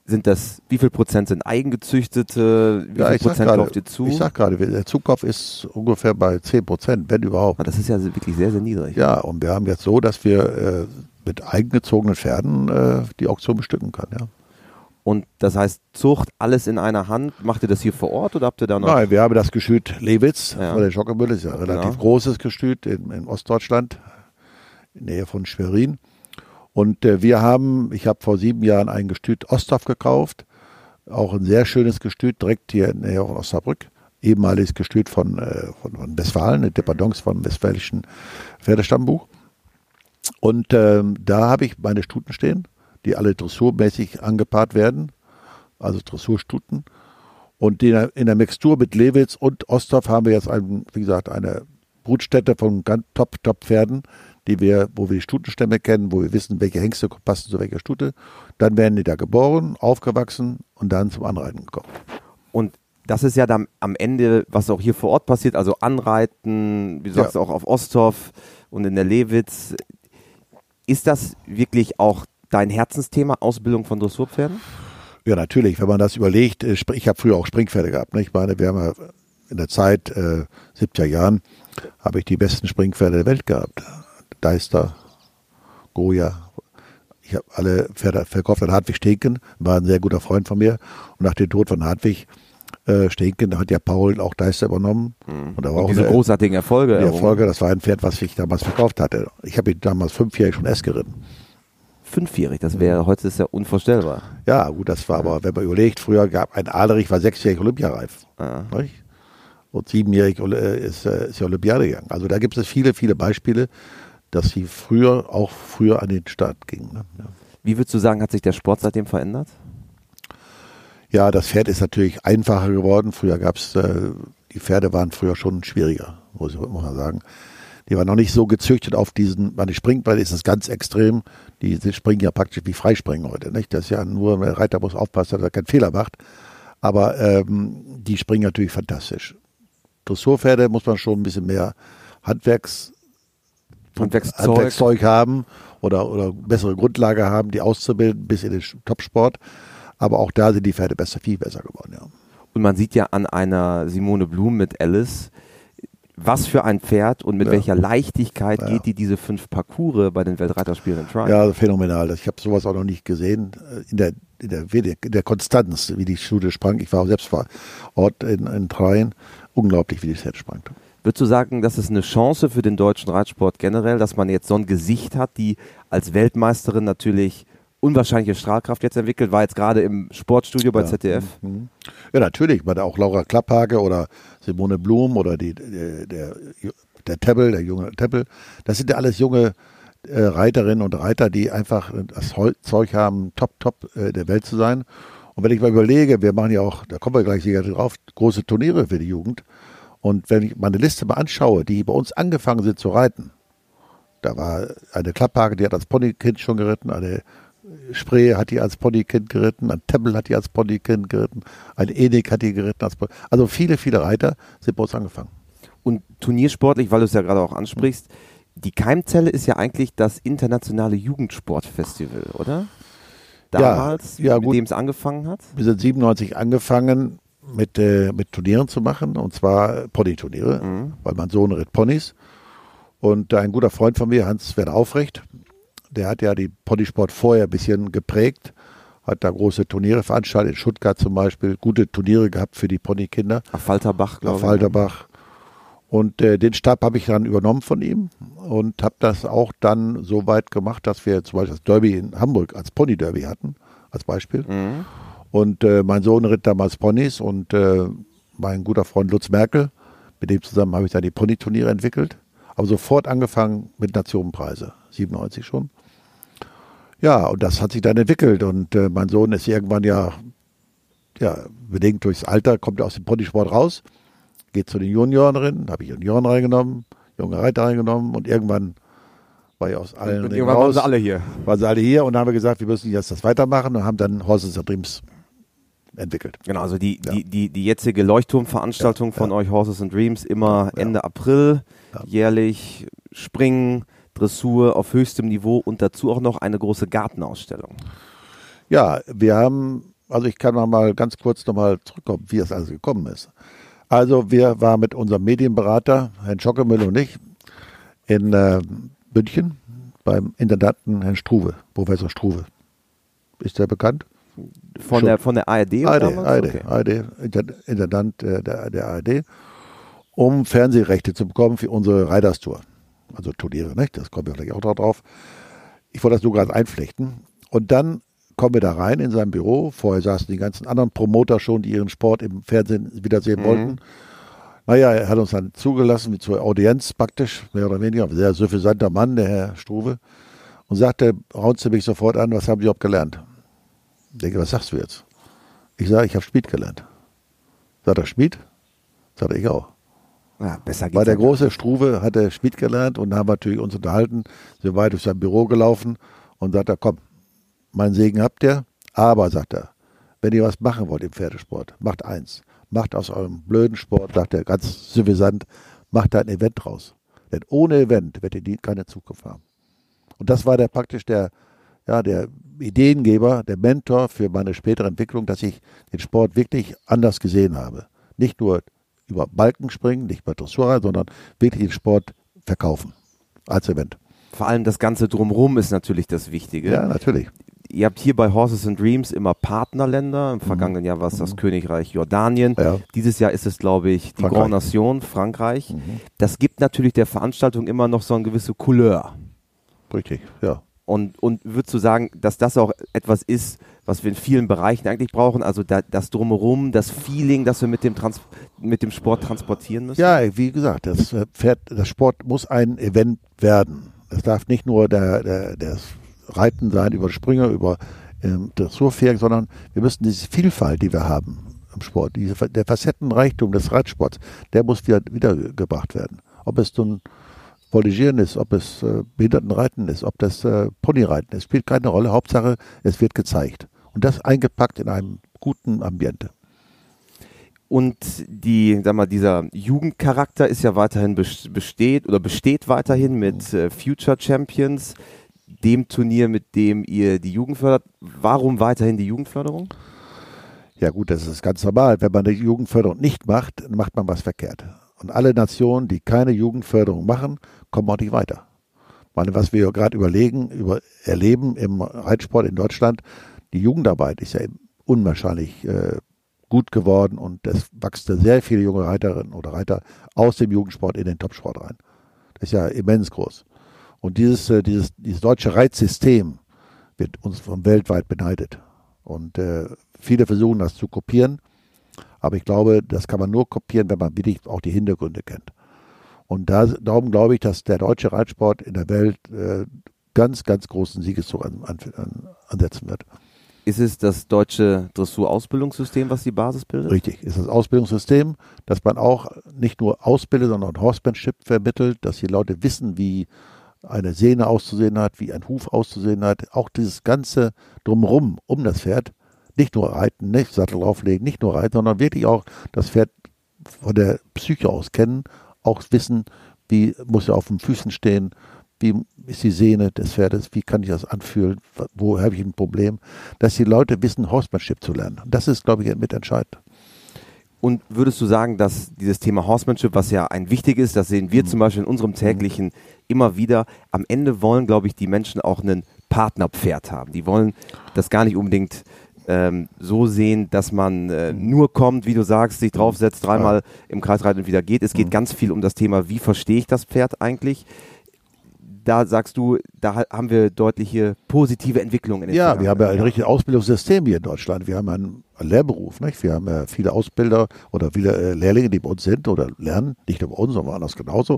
Speaker 1: sind das, wie viel Prozent sind eigengezüchtete? Wie
Speaker 2: ja,
Speaker 1: viel
Speaker 2: Prozent kauft ihr zu? Ich sag gerade, der Zukauf ist ungefähr bei 10 Prozent, wenn überhaupt.
Speaker 1: Das ist ja wirklich sehr, sehr niedrig.
Speaker 2: Ja, und wir haben jetzt so, dass wir äh, mit eigengezogenen Pferden äh, die Auktion bestücken kann, ja.
Speaker 1: Und das heißt, Zucht, alles in einer Hand. Macht ihr das hier vor Ort oder habt ihr da noch?
Speaker 2: Nein, wir haben das Gestüt Lewitz, ja. der Schockermüll ist ja ein relativ genau. großes Gestüt in, in, Ostdeutschland, in der Nähe von Schwerin. Und äh, wir haben, ich habe vor sieben Jahren ein Gestüt Osthoff gekauft, auch ein sehr schönes Gestüt, direkt hier in der Nähe von Osnabrück. Ehemaliges Gestüt von, äh, von, von Westfalen, eine Dependance vom westfälischen Pferdestammbuch. Und ähm, da habe ich meine Stuten stehen, die alle dressurmäßig angepaart werden, also Dressurstuten. Und in der, in der Mixtur mit Lewitz und Osthoff haben wir jetzt, ein, wie gesagt, eine Brutstätte von ganz Top-Top-Pferden, die wir, wo wir die Stutenstämme kennen, wo wir wissen, welche Hengste passen zu welcher Stute. Dann werden die da geboren, aufgewachsen und dann zum Anreiten gekommen.
Speaker 1: Und das ist ja dann am Ende, was auch hier vor Ort passiert, also Anreiten, wie du sagst, ja. auch auf Osthoff und in der Lewitz. Ist das wirklich auch dein Herzensthema, Ausbildung von Dressurpferden?
Speaker 2: Ja, natürlich. Wenn man das überlegt, äh, ich habe früher auch Springpferde gehabt. Ne? Ich meine, wir haben ja in der Zeit, äh, 70er Jahren, habe ich die besten Springpferde der Welt gehabt. Deister, Goya. Ich habe alle Pferde verkauft an Hartwig Steken, war ein sehr guter Freund von mir. Und nach dem Tod von Hartwig äh, Steenken hat ja Paul auch Deister übernommen.
Speaker 1: Mhm.
Speaker 2: Und da war
Speaker 1: Und
Speaker 2: auch
Speaker 1: diese
Speaker 2: eine-
Speaker 1: großartigen Erfolge.
Speaker 2: Die. Erfolge, das war ein Pferd, was ich damals verkauft hatte. Ich habe ihn damals fünfjährig schon S geritten.
Speaker 1: Fünfjährig, das wäre, heute ist ja unvorstellbar.
Speaker 2: Ja, gut, das war aber, wenn man überlegt, früher gab ein Aderich, war sechsjährig Olympiareif. Nicht? Und siebenjährig äh, ist, äh, ist ja Olympiade gegangen. Also da gibt es viele, viele Beispiele, dass sie früher auch früher an den Start gingen. Ne? Ja.
Speaker 1: Wie würdest du sagen, hat sich der Sport seitdem verändert?
Speaker 2: Ja, das Pferd ist natürlich einfacher geworden. Früher gab es, äh, die Pferde waren früher schon schwieriger, muss, ich- man sagen. Die waren noch nicht so gezüchtet auf diesen, bei den Springbeinen ist das ganz extrem. Die, die springen ja praktisch wie Freispringen heute. Nicht? Das ist ja nur, der Reiter muss aufpassen, dass er keinen Fehler macht. Aber ähm, die springen natürlich fantastisch. Dressurpferde muss man schon ein bisschen mehr Handwerks,
Speaker 1: Handwerkszeug.
Speaker 2: Handwerkszeug haben oder, oder bessere Grundlage haben, die auszubilden bis in den Topsport. Aber auch da sind die Pferde besser, viel besser geworden, ja.
Speaker 1: Und man sieht ja an einer Simone Blum mit Alice, was für ein Pferd und mit
Speaker 2: Ja.
Speaker 1: welcher Leichtigkeit
Speaker 2: Ja.
Speaker 1: geht die diese fünf Parcours bei den Weltreiterspielen in Triumph.
Speaker 2: Ja, phänomenal. Ich habe sowas auch noch nicht gesehen. In der, in der, in der Konstanz, wie die Schule sprang. Ich war auch selbst vor Ort in, in Treien. Unglaublich, wie die Pferd sprang.
Speaker 1: Würdest du sagen, das ist eine Chance für den deutschen Reitsport generell, dass man jetzt so ein Gesicht hat, die als Weltmeisterin natürlich unwahrscheinliche Strahlkraft jetzt entwickelt, war jetzt gerade im Sportstudio bei
Speaker 2: Ja.
Speaker 1: ZDF.
Speaker 2: Mhm. Ja, natürlich. Man auch Laura Klapphage oder Simone Blum oder die, der, der, der Tebbel, der junge Tebbel. Das sind ja alles junge äh, Reiterinnen und Reiter, die einfach das Zeug haben, top, top äh, der Welt zu sein. Und wenn ich mal überlege, wir machen ja auch, da kommen wir gleich sicher drauf, große Turniere für die Jugend. Und wenn ich meine Liste mal anschaue, die bei uns angefangen sind zu reiten, da war eine Klapphage, die hat als Ponykind schon geritten, eine Spree hat die als Ponykind geritten, ein Tebbel hat die als Ponykind geritten, ein Enik hat die geritten als Pony. Also viele, viele Reiter sind bei uns angefangen.
Speaker 1: Und turniersportlich, weil du es ja gerade auch ansprichst, die Keimzelle ist ja eigentlich das internationale Jugendsportfestival, oder? Damals,
Speaker 2: ja,
Speaker 1: mit
Speaker 2: gut.
Speaker 1: dem es angefangen hat.
Speaker 2: Wir sind 97 angefangen mit, äh, mit Turnieren zu machen, und zwar Ponyturniere,
Speaker 1: Mhm.
Speaker 2: weil mein Sohn ritt Ponys. Und ein guter Freund von mir, Hans-Werner Aufrecht, der hat ja die Ponysport vorher ein bisschen geprägt, hat da große Turniere veranstaltet, in Stuttgart zum Beispiel, gute Turniere gehabt für die Ponykinder.
Speaker 1: Auf Falterbach, glaube
Speaker 2: auf
Speaker 1: ich.
Speaker 2: Falterbach. Und äh, den Stab habe ich dann übernommen von ihm und habe das auch dann so weit gemacht, dass wir zum Beispiel das Derby in Hamburg als Pony Derby hatten, als Beispiel.
Speaker 1: Mhm.
Speaker 2: Und äh, mein Sohn ritt damals Ponys und äh, mein guter Freund Lutz Merkel, mit dem zusammen habe ich dann die Ponyturniere entwickelt. Aber sofort angefangen mit Nationenpreise, 97 schon. Ja, und das hat sich dann entwickelt und äh, mein Sohn ist irgendwann ja, ja, bedingt durchs Alter, kommt er aus dem Ponysport raus, geht zu den Junioren, habe ich Junioren reingenommen, junge Reiter reingenommen und irgendwann war ich aus allen
Speaker 1: Und irgendwann waren
Speaker 2: raus
Speaker 1: sie alle hier.
Speaker 2: waren sie alle hier und dann haben wir gesagt, wir müssen jetzt das weitermachen und haben dann Horses and Dreams entwickelt.
Speaker 1: Genau, also die,
Speaker 2: Ja.
Speaker 1: die, die, die jetzige Leuchtturmveranstaltung
Speaker 2: Ja,
Speaker 1: von
Speaker 2: ja.
Speaker 1: euch Horses and Dreams immer. Ende April, jährlich Springen, Dressur auf höchstem Niveau und dazu auch noch eine große Gartenausstellung.
Speaker 2: Ja, wir haben, also ich kann noch mal ganz kurz noch mal zurückkommen, wie das alles gekommen ist. Also wir waren mit unserem Medienberater, Herrn Schockemüll und ich, in äh, München beim Intendanten Herrn Struve, Professor Struve. Ist der bekannt?
Speaker 1: Von
Speaker 2: Schon.
Speaker 1: der, von der ARD?
Speaker 2: ARD? ARD,
Speaker 1: Okay.
Speaker 2: ARD, Intendant äh, der, der ARD, um Fernsehrechte zu bekommen für unsere Riders Tour. Also Turniere, nicht? Das kommen wir vielleicht auch drauf. Ich wollte das nur gerade einflechten. Und dann kommen wir da rein in sein Büro. Vorher saßen die ganzen anderen Promoter schon, die ihren Sport im Fernsehen wiedersehen
Speaker 1: Mhm.
Speaker 2: wollten. Naja, er hat uns dann zugelassen, wie zur Audienz praktisch, mehr oder weniger. Ein sehr suffisanter Mann, der Herr Struve. Und sagte, raunte mich sofort an, was haben Sie überhaupt gelernt? Ich denke, was sagst du jetzt? Ich sage, ich habe Schmied gelernt. Sagt er Schmied? Sagt er, ich auch.
Speaker 1: Ja, besser
Speaker 2: Weil der
Speaker 1: ja
Speaker 2: große Struve hatte Schmied gelernt und haben natürlich uns unterhalten, sind weit durch sein Büro gelaufen und sagt er, komm, meinen Segen habt ihr, aber, sagt er, wenn ihr was machen wollt im Pferdesport, macht eins. Macht aus eurem blöden Sport, sagt er ganz suffisant, macht da ein Event draus. Denn ohne Event werdet ihr keine Zukunft haben. Und das war der praktisch der, ja, der Ideengeber, der Mentor für meine spätere Entwicklung, dass ich den Sport wirklich anders gesehen habe. Nicht nur über Balken springen, nicht bei Dressurreiten, sondern wirklich den Sport verkaufen als Event.
Speaker 1: Vor allem das Ganze drumrum ist natürlich das Wichtige.
Speaker 2: Ja, natürlich.
Speaker 1: ihr habt hier bei Horses and Dreams immer Partnerländer. Im vergangenen Jahr war es das Königreich Jordanien.
Speaker 2: Ja.
Speaker 1: Dieses Jahr ist es, glaube ich, die
Speaker 2: Frankreich.
Speaker 1: Grand Nation, Frankreich. Das gibt natürlich der Veranstaltung immer noch so eine gewisse Couleur.
Speaker 2: Richtig, ja.
Speaker 1: Und, und würdest du sagen, dass das auch etwas ist, was wir in vielen Bereichen eigentlich brauchen? Also da, das Drumherum, das Feeling, das wir mit dem, Trans mit dem Sport transportieren müssen?
Speaker 2: Ja, wie gesagt, das Pferd, das Sport muss ein Event werden. Es darf nicht nur der, der, das Reiten sein über Sprünge, über ähm, Dressurpferd, sondern wir müssen diese Vielfalt, die wir haben im Sport, diese, der Facettenreichtum des Reitsports, der muss wieder wiedergebracht werden. Ob es nun Voltigieren ist, ob es äh, Behindertenreiten ist, ob das äh, Ponyreiten ist, spielt keine Rolle. Hauptsache, es wird gezeigt. Und das eingepackt in einem guten Ambiente.
Speaker 1: Und die, sag mal, dieser Jugendcharakter ist ja weiterhin bes- besteht oder besteht weiterhin mit äh, Future Champions, dem Turnier, mit dem ihr die Jugend fördert. Warum weiterhin die Jugendförderung?
Speaker 2: Ja gut, das ist ganz normal. Wenn man die Jugendförderung nicht macht, macht man was verkehrt. Und alle Nationen, die keine Jugendförderung machen, kommen auch nicht weiter. Ich meine, was wir gerade überlegen, über, erleben im Reitsport in Deutschland, die Jugendarbeit ist ja unwahrscheinlich äh, gut geworden und es wachsen sehr viele junge Reiterinnen oder Reiter aus dem Jugendsport in den Topsport rein. Das ist ja immens groß. Und dieses, äh, dieses, dieses deutsche Reitsystem wird uns von weltweit beneidet. Und äh, viele versuchen das zu kopieren, aber ich glaube, das kann man nur kopieren, wenn man wirklich auch die Hintergründe kennt. Und da, darum glaube ich, dass der deutsche Reitsport in der Welt äh, ganz, ganz großen Siegeszug an, an, an, ansetzen wird.
Speaker 1: Ist es das deutsche Dressur-Ausbildungssystem, was die Basis bildet?
Speaker 2: Richtig, ist das Ausbildungssystem, dass man auch nicht nur ausbildet, sondern auch Horsemanship vermittelt, dass die Leute wissen, wie eine Sehne auszusehen hat, wie ein Huf auszusehen hat. Auch dieses ganze Drumherum um das Pferd, nicht nur reiten, nicht Sattel drauflegen, nicht nur reiten, sondern wirklich auch das Pferd von der Psyche aus kennen, auch wissen, wie muss er auf den Füßen stehen, wie ist die Sehne des Pferdes, wie kann ich das anfühlen, wo habe ich ein Problem, dass die Leute wissen, Horsemanship zu lernen. Das ist, glaube ich, mitentscheidend.
Speaker 1: Und würdest du sagen, dass dieses Thema Horsemanship, was ja ein wichtig ist, das sehen wir zum Beispiel in unserem täglichen immer wieder, am Ende wollen, glaube ich, die Menschen auch einen Partnerpferd haben. Die wollen das gar nicht unbedingt ähm, so sehen, dass man äh, nur kommt, wie du sagst, sich draufsetzt, dreimal im Kreis reitet und wieder geht. Es geht ganz viel um das Thema, wie verstehe ich das Pferd eigentlich? Da sagst du, da ha- haben wir deutliche positive Entwicklungen. In den
Speaker 2: Ja, wir haben ja ein richtiges Ausbildungssystem hier in Deutschland. Wir haben einen Lehrberuf, nicht? Wir haben ja viele Ausbilder oder viele äh, Lehrlinge, die bei uns sind oder lernen, nicht nur bei uns, sondern woanders genauso,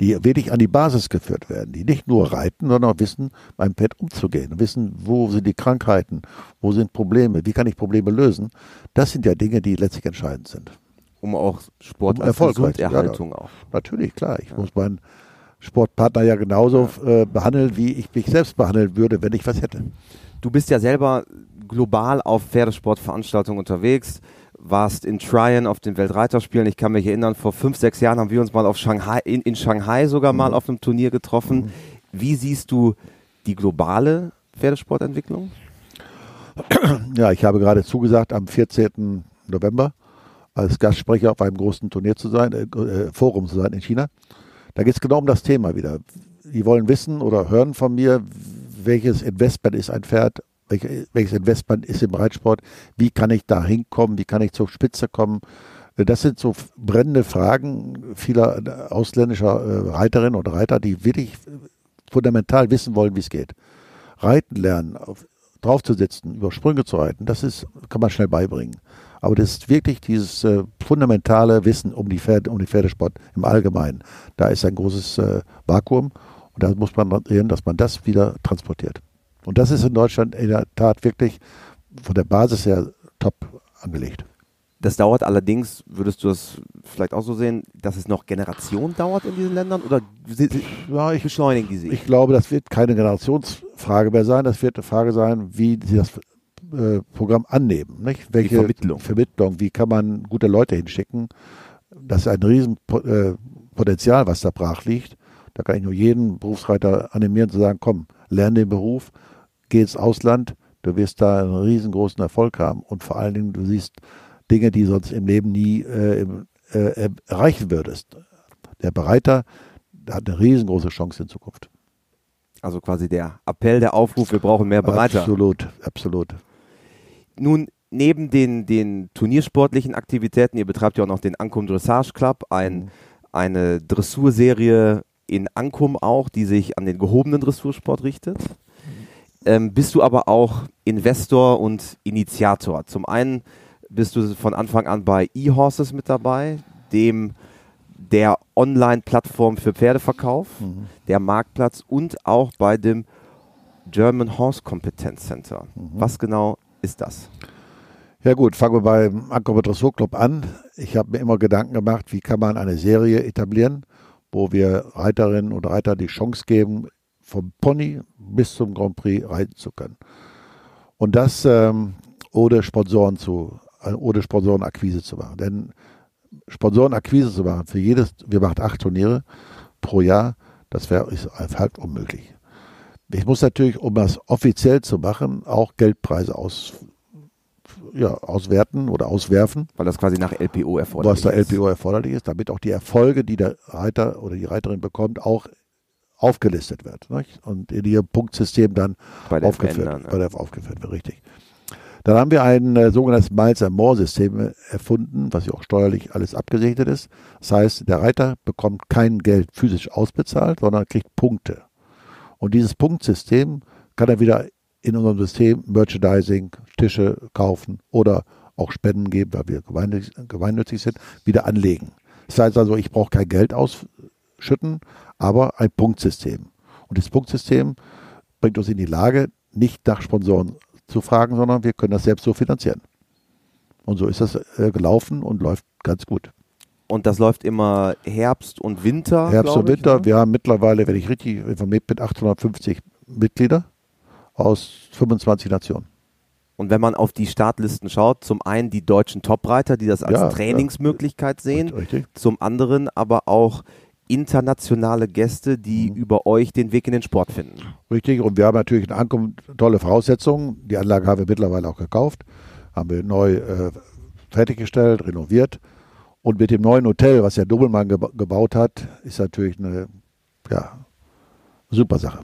Speaker 2: die wirklich an die Basis geführt werden, die nicht nur reiten, sondern auch wissen, beim Pferd umzugehen, wissen, wo sind die Krankheiten, wo sind Probleme, wie kann ich Probleme lösen. Das sind ja Dinge, die letztlich entscheidend sind.
Speaker 1: um auch Sport
Speaker 2: Um
Speaker 1: als
Speaker 2: erfolgreich zu
Speaker 1: Gesunderhaltung auch.
Speaker 2: Natürlich, klar. Ich muss meinen Sportpartner ja genauso äh, behandeln, wie ich mich selbst behandeln würde, wenn ich was hätte.
Speaker 1: Du bist ja selber global auf Pferdesportveranstaltungen unterwegs, warst in Tryon auf den Weltreiterspielen. Ich kann mich erinnern, vor fünf, sechs Jahren haben wir uns mal auf Shanghai, in, in Shanghai sogar mal auf einem Turnier getroffen. Wie siehst du die globale Pferdesportentwicklung?
Speaker 2: Ja, ich habe gerade zugesagt, am 14. November als Gastsprecher auf einem großen Turnier zu sein, äh, äh, Forum zu sein in China. Da geht es genau um das Thema wieder. Die wollen wissen oder hören von mir, welches Investment ist ein Pferd, welche, welches Investment ist im Reitsport, wie kann ich da hinkommen, wie kann ich zur Spitze kommen. Das sind so brennende Fragen vieler ausländischer äh, Reiterinnen und Reiter, die wirklich fundamental wissen wollen, wie es geht. Reiten lernen, auf, drauf zu sitzen, über Sprünge zu reiten, das ist, kann man schnell beibringen. Aber das ist wirklich dieses äh, fundamentale Wissen um die Pferde, um den Pferdesport im Allgemeinen. Da ist ein großes äh, Vakuum und da muss man sehen, dass man das wieder transportiert. Und das ist in Deutschland in der Tat wirklich von der Basis her top angelegt.
Speaker 1: Das dauert allerdings, würdest du das vielleicht auch so sehen, dass es noch Generationen dauert in diesen Ländern oder
Speaker 2: Ja, ich,
Speaker 1: beschleunigen die sich?
Speaker 2: ich glaube, das wird keine Generationsfrage mehr sein. Das wird eine Frage sein, wie sie das äh, Programm annehmen. Nicht? Welche
Speaker 1: Vermittlung.
Speaker 2: Vermittlung, wie kann man gute Leute hinschicken? Das ist ein Riesenpotenzial, äh, Potenzial, was da brach liegt. Da kann ich nur jeden Berufsreiter animieren zu sagen, komm, lerne den Beruf, geh ins Ausland, du wirst da einen riesengroßen Erfolg haben. Und vor allen Dingen, du siehst Dinge, die sonst im Leben nie äh, äh, erreichen würdest. Der Bereiter hat eine riesengroße Chance in Zukunft.
Speaker 1: Also quasi der Appell, der Aufruf, wir brauchen mehr Bereiter.
Speaker 2: Absolut, absolut.
Speaker 1: Nun, neben den, den turniersportlichen Aktivitäten, ihr betreibt ja auch noch den Ankum Dressage Club, ein, mhm. eine Dressurserie in Ankum auch, die sich an den gehobenen Dressursport richtet. Ähm, bist du aber auch Investor und Initiator. Zum einen bist du von Anfang an bei eHorses mit dabei, dem der Online-Plattform für Pferdeverkauf, mhm. der Marktplatz und auch bei dem German Horse Competence Center. Mhm. Was genau ist das?
Speaker 2: Ja gut, fangen wir beim Dressur Club an. Ich habe mir immer Gedanken gemacht, wie kann man eine Serie etablieren, wo wir Reiterinnen und Reiter die Chance geben, vom Pony bis zum Grand Prix reiten zu können. Und das ähm, ohne Sponsoren zu, äh, ohne Sponsorenakquise zu machen. Denn Sponsorenakquise zu machen für jedes, wir machen acht Turniere pro Jahr, das wäre halt unmöglich. Ich muss natürlich, um das offiziell zu machen, auch Geldpreise aus, ja, auswerten oder auswerfen.
Speaker 1: Weil das quasi nach LPO erforderlich
Speaker 2: ist. Was da LPO erforderlich ist, damit auch die Erfolge, die der Reiter oder die Reiterin bekommt, auch aufgelistet wird. Nicht? Und in ihrem Punktsystem dann bei aufgeführt, ändern, ja. bei der aufgeführt wird, richtig. Dann haben wir ein äh, sogenanntes Miles and More System erfunden, was ja auch steuerlich alles abgesegnet ist. Das heißt, der Reiter bekommt kein Geld physisch ausbezahlt, sondern kriegt Punkte. Und dieses Punktsystem kann er wieder in unserem System Merchandising, Tische kaufen oder auch Spenden geben, weil wir gemeinnützig sind, wieder anlegen. Das heißt also, ich brauche kein Geld ausschütten, aber ein Punktsystem. Und das Punktsystem bringt uns in die Lage, nicht nach Sponsoren zu fragen, sondern wir können das selbst so finanzieren. Und so ist das äh, gelaufen und läuft ganz gut.
Speaker 1: Und das läuft immer Herbst und Winter?
Speaker 2: Herbst und Winter. Ich, wir haben mittlerweile, wenn ich richtig informiert bin, 850 Mitglieder aus 25 Nationen.
Speaker 1: Und wenn man auf die Startlisten schaut, zum einen die deutschen Topreiter, die das als ja, Trainingsmöglichkeit ja. sehen, richtig. zum anderen aber auch internationale Gäste, die mhm. über euch den Weg in den Sport finden.
Speaker 2: Richtig, und wir haben natürlich in Ankunft tolle Voraussetzungen. Die Anlage haben wir mittlerweile auch gekauft, haben wir neu äh, fertiggestellt, renoviert. Und mit dem neuen Hotel, was der Doppelmann geba gebaut hat, ist natürlich eine ja, super Sache.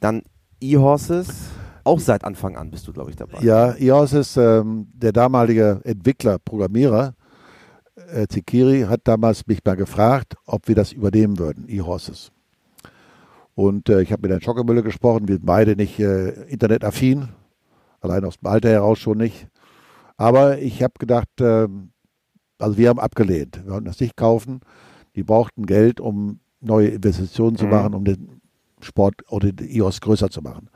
Speaker 1: Dann E-Horses, auch seit Anfang an bist du, glaube ich, dabei.
Speaker 2: Ja, E-Horses, ähm, der damalige Entwickler, Programmierer, äh, Zikiri hat damals mich mal gefragt, ob wir das übernehmen würden, E-Horses. Und äh, ich habe mit Herrn Schockemüller gesprochen, wir sind beide nicht äh, internetaffin, allein aus dem Alter heraus schon nicht. Aber ich habe gedacht, äh, also wir haben abgelehnt, wir wollten das nicht kaufen. Die brauchten Geld, um neue Investitionen zu mhm. machen, um den Sport oder den EOS größer zu machen.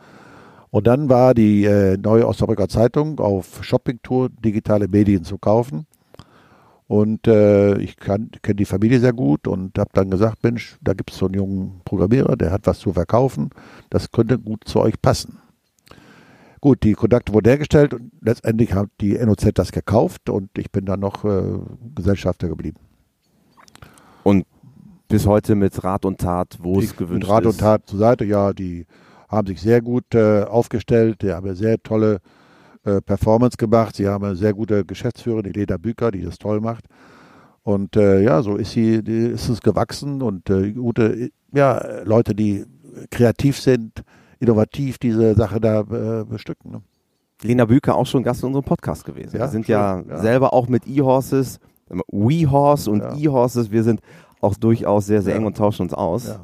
Speaker 2: Und dann war die äh, neue Osnabrücker Zeitung auf Shoppingtour digitale Medien zu kaufen. Und äh, ich kenne die Familie sehr gut und habe dann gesagt, Mensch, da gibt es so einen jungen Programmierer, der hat was zu verkaufen, das könnte gut zu euch passen. Gut, die Kontakte wurden hergestellt und letztendlich hat die NOZ das gekauft und ich bin dann noch äh, Gesellschafter geblieben.
Speaker 1: Und bis heute mit Rat und Tat, wo es gewünscht
Speaker 2: mit Rat und Tat zur Seite, ja, die haben sich sehr gut äh, aufgestellt, die haben sehr tolle äh, Performance gemacht. Sie haben eine sehr gute Geschäftsführerin, die Leda Büker, die das toll macht. Und äh, ja, so ist sie, ist es gewachsen und äh, gute, ja, Leute, die kreativ sind, innovativ diese Sache da äh, bestücken. Ne?
Speaker 1: Lena Büker auch schon Gast in unserem Podcast gewesen. Ja, wir sind ja, ja, selber auch mit E-Horses, WeHorse und ja. E-Horses, wir sind auch durchaus sehr, sehr eng und tauschen uns aus.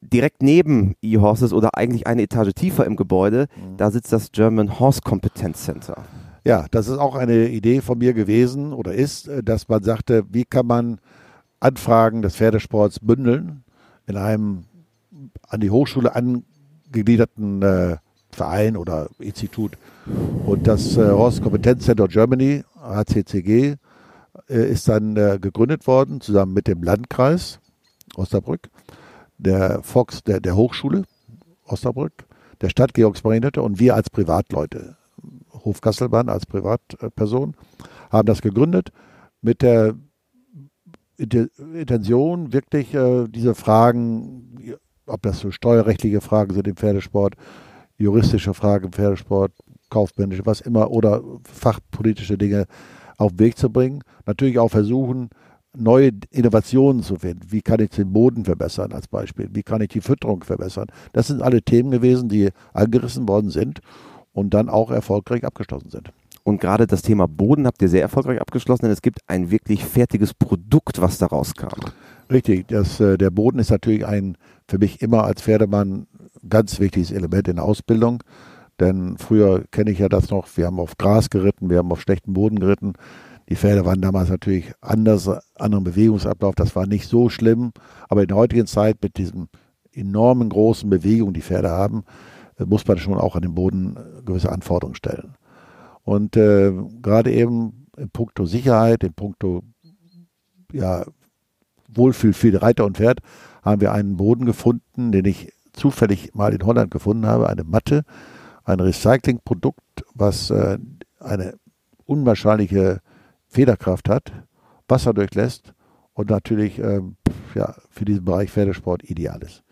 Speaker 1: Direkt neben eHorses oder eigentlich eine Etage tiefer im Gebäude, mhm. da sitzt das German Horse Competence Center.
Speaker 2: Ja, das ist auch eine Idee von mir gewesen oder ist, äh, dass man sagte, wie kann man Anfragen des Pferdesports bündeln in einem an die Hochschule angegliederten äh, Verein oder Institut. Und das äh, Competence Center Germany, HCCG, äh, ist dann äh, gegründet worden, zusammen mit dem Landkreis Osnabrück der Fox, der, der Hochschule Osnabrück, der Stadt Georgsmarienhütte und wir als Privatleute, Hofkasselbahn als Privatperson, haben das gegründet mit der Intention, wirklich äh, diese Fragen, ob das so steuerrechtliche Fragen sind im Pferdesport, juristische Fragen im Pferdesport, kaufmännische, was immer, oder fachpolitische Dinge auf den Weg zu bringen. Natürlich auch versuchen, neue Innovationen zu finden. Wie kann ich den Boden verbessern als Beispiel? Wie kann ich die Fütterung verbessern? Das sind alle Themen gewesen, die angerissen worden sind und dann auch erfolgreich abgeschlossen sind.
Speaker 1: Und gerade das Thema Boden habt ihr sehr erfolgreich abgeschlossen, denn es gibt ein wirklich fertiges Produkt, was daraus kam.
Speaker 2: Richtig, das, äh, der Boden ist natürlich ein für mich immer als Pferdemann ganz wichtiges Element in der Ausbildung. Denn früher kenne ich ja das noch, wir haben auf Gras geritten, wir haben auf schlechten Boden geritten. Die Pferde waren damals natürlich anders, anderen Bewegungsablauf, das war nicht so schlimm. Aber in der heutigen Zeit mit diesem enormen großen Bewegung, die Pferde haben, äh, muss man schon auch an den Boden gewisse Anforderungen stellen. Und äh, gerade eben in puncto Sicherheit, in puncto ja, Wohlfühl für Reiter und Pferd, haben wir einen Boden gefunden, den ich zufällig mal in Holland gefunden habe, eine Matte, ein Recyclingprodukt, was äh, eine unwahrscheinliche Federkraft hat, Wasser durchlässt und natürlich ähm, ja, für diesen Bereich Pferdesport ideal ist.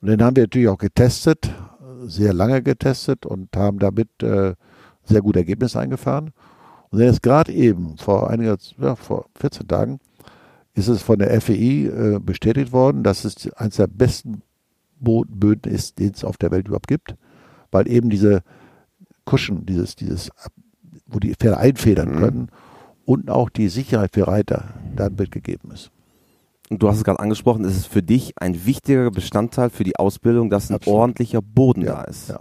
Speaker 2: Und den haben wir natürlich auch getestet, sehr lange getestet und haben damit äh, sehr gute Ergebnisse eingefahren. Und jetzt gerade eben, vor einiger, ja, vor 14 Tagen, ist es von der FEI äh, bestätigt worden, dass es eines der besten Böden ist, den es auf der Welt überhaupt gibt, weil eben diese Kuschen, dieses, dieses, wo die Pferde einfedern mhm. können und auch die Sicherheit für Reiter dann mitgegeben ist.
Speaker 1: Und du hast es gerade angesprochen, es ist für dich ein wichtiger Bestandteil für die Ausbildung, dass ein Absolut. ordentlicher Boden ja, da ist. Ja.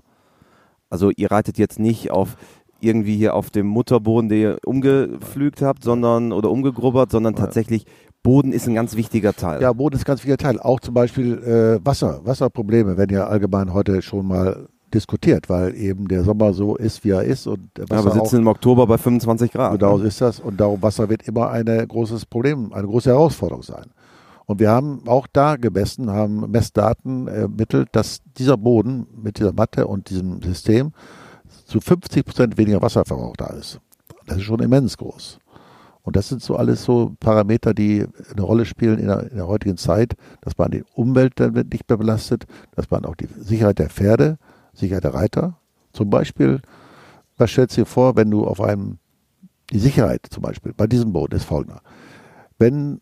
Speaker 1: Also ihr reitet jetzt nicht auf irgendwie hier auf dem Mutterboden, den ihr umgepflügt habt, sondern oder umgegrubbert, sondern tatsächlich Boden ist ein ganz wichtiger Teil.
Speaker 2: Ja, Boden ist ein ganz wichtiger Teil. Auch zum Beispiel äh, Wasser, Wasserprobleme werden ja allgemein heute schon mal diskutiert, weil eben der Sommer so ist, wie er ist. Und
Speaker 1: Wasser ja, wir sitzen auch, im Oktober bei 25 Grad.
Speaker 2: Genau so ist das. Und darum Wasser wird immer ein großes Problem, eine große Herausforderung sein. Und wir haben auch da gemessen, haben Messdaten ermittelt, dass dieser Boden mit dieser Matte und diesem System zu 50 Prozent weniger Wasserverbrauch da ist. Das ist schon immens groß. Und das sind so alles so Parameter, die eine Rolle spielen in der, in der heutigen Zeit, dass man die Umwelt damit nicht mehr belastet, dass man auch die Sicherheit der Pferde, Sicherheit der Reiter, zum Beispiel, was stellst du dir vor, wenn du auf einem, die Sicherheit zum Beispiel bei diesem Boden ist folgender. Wenn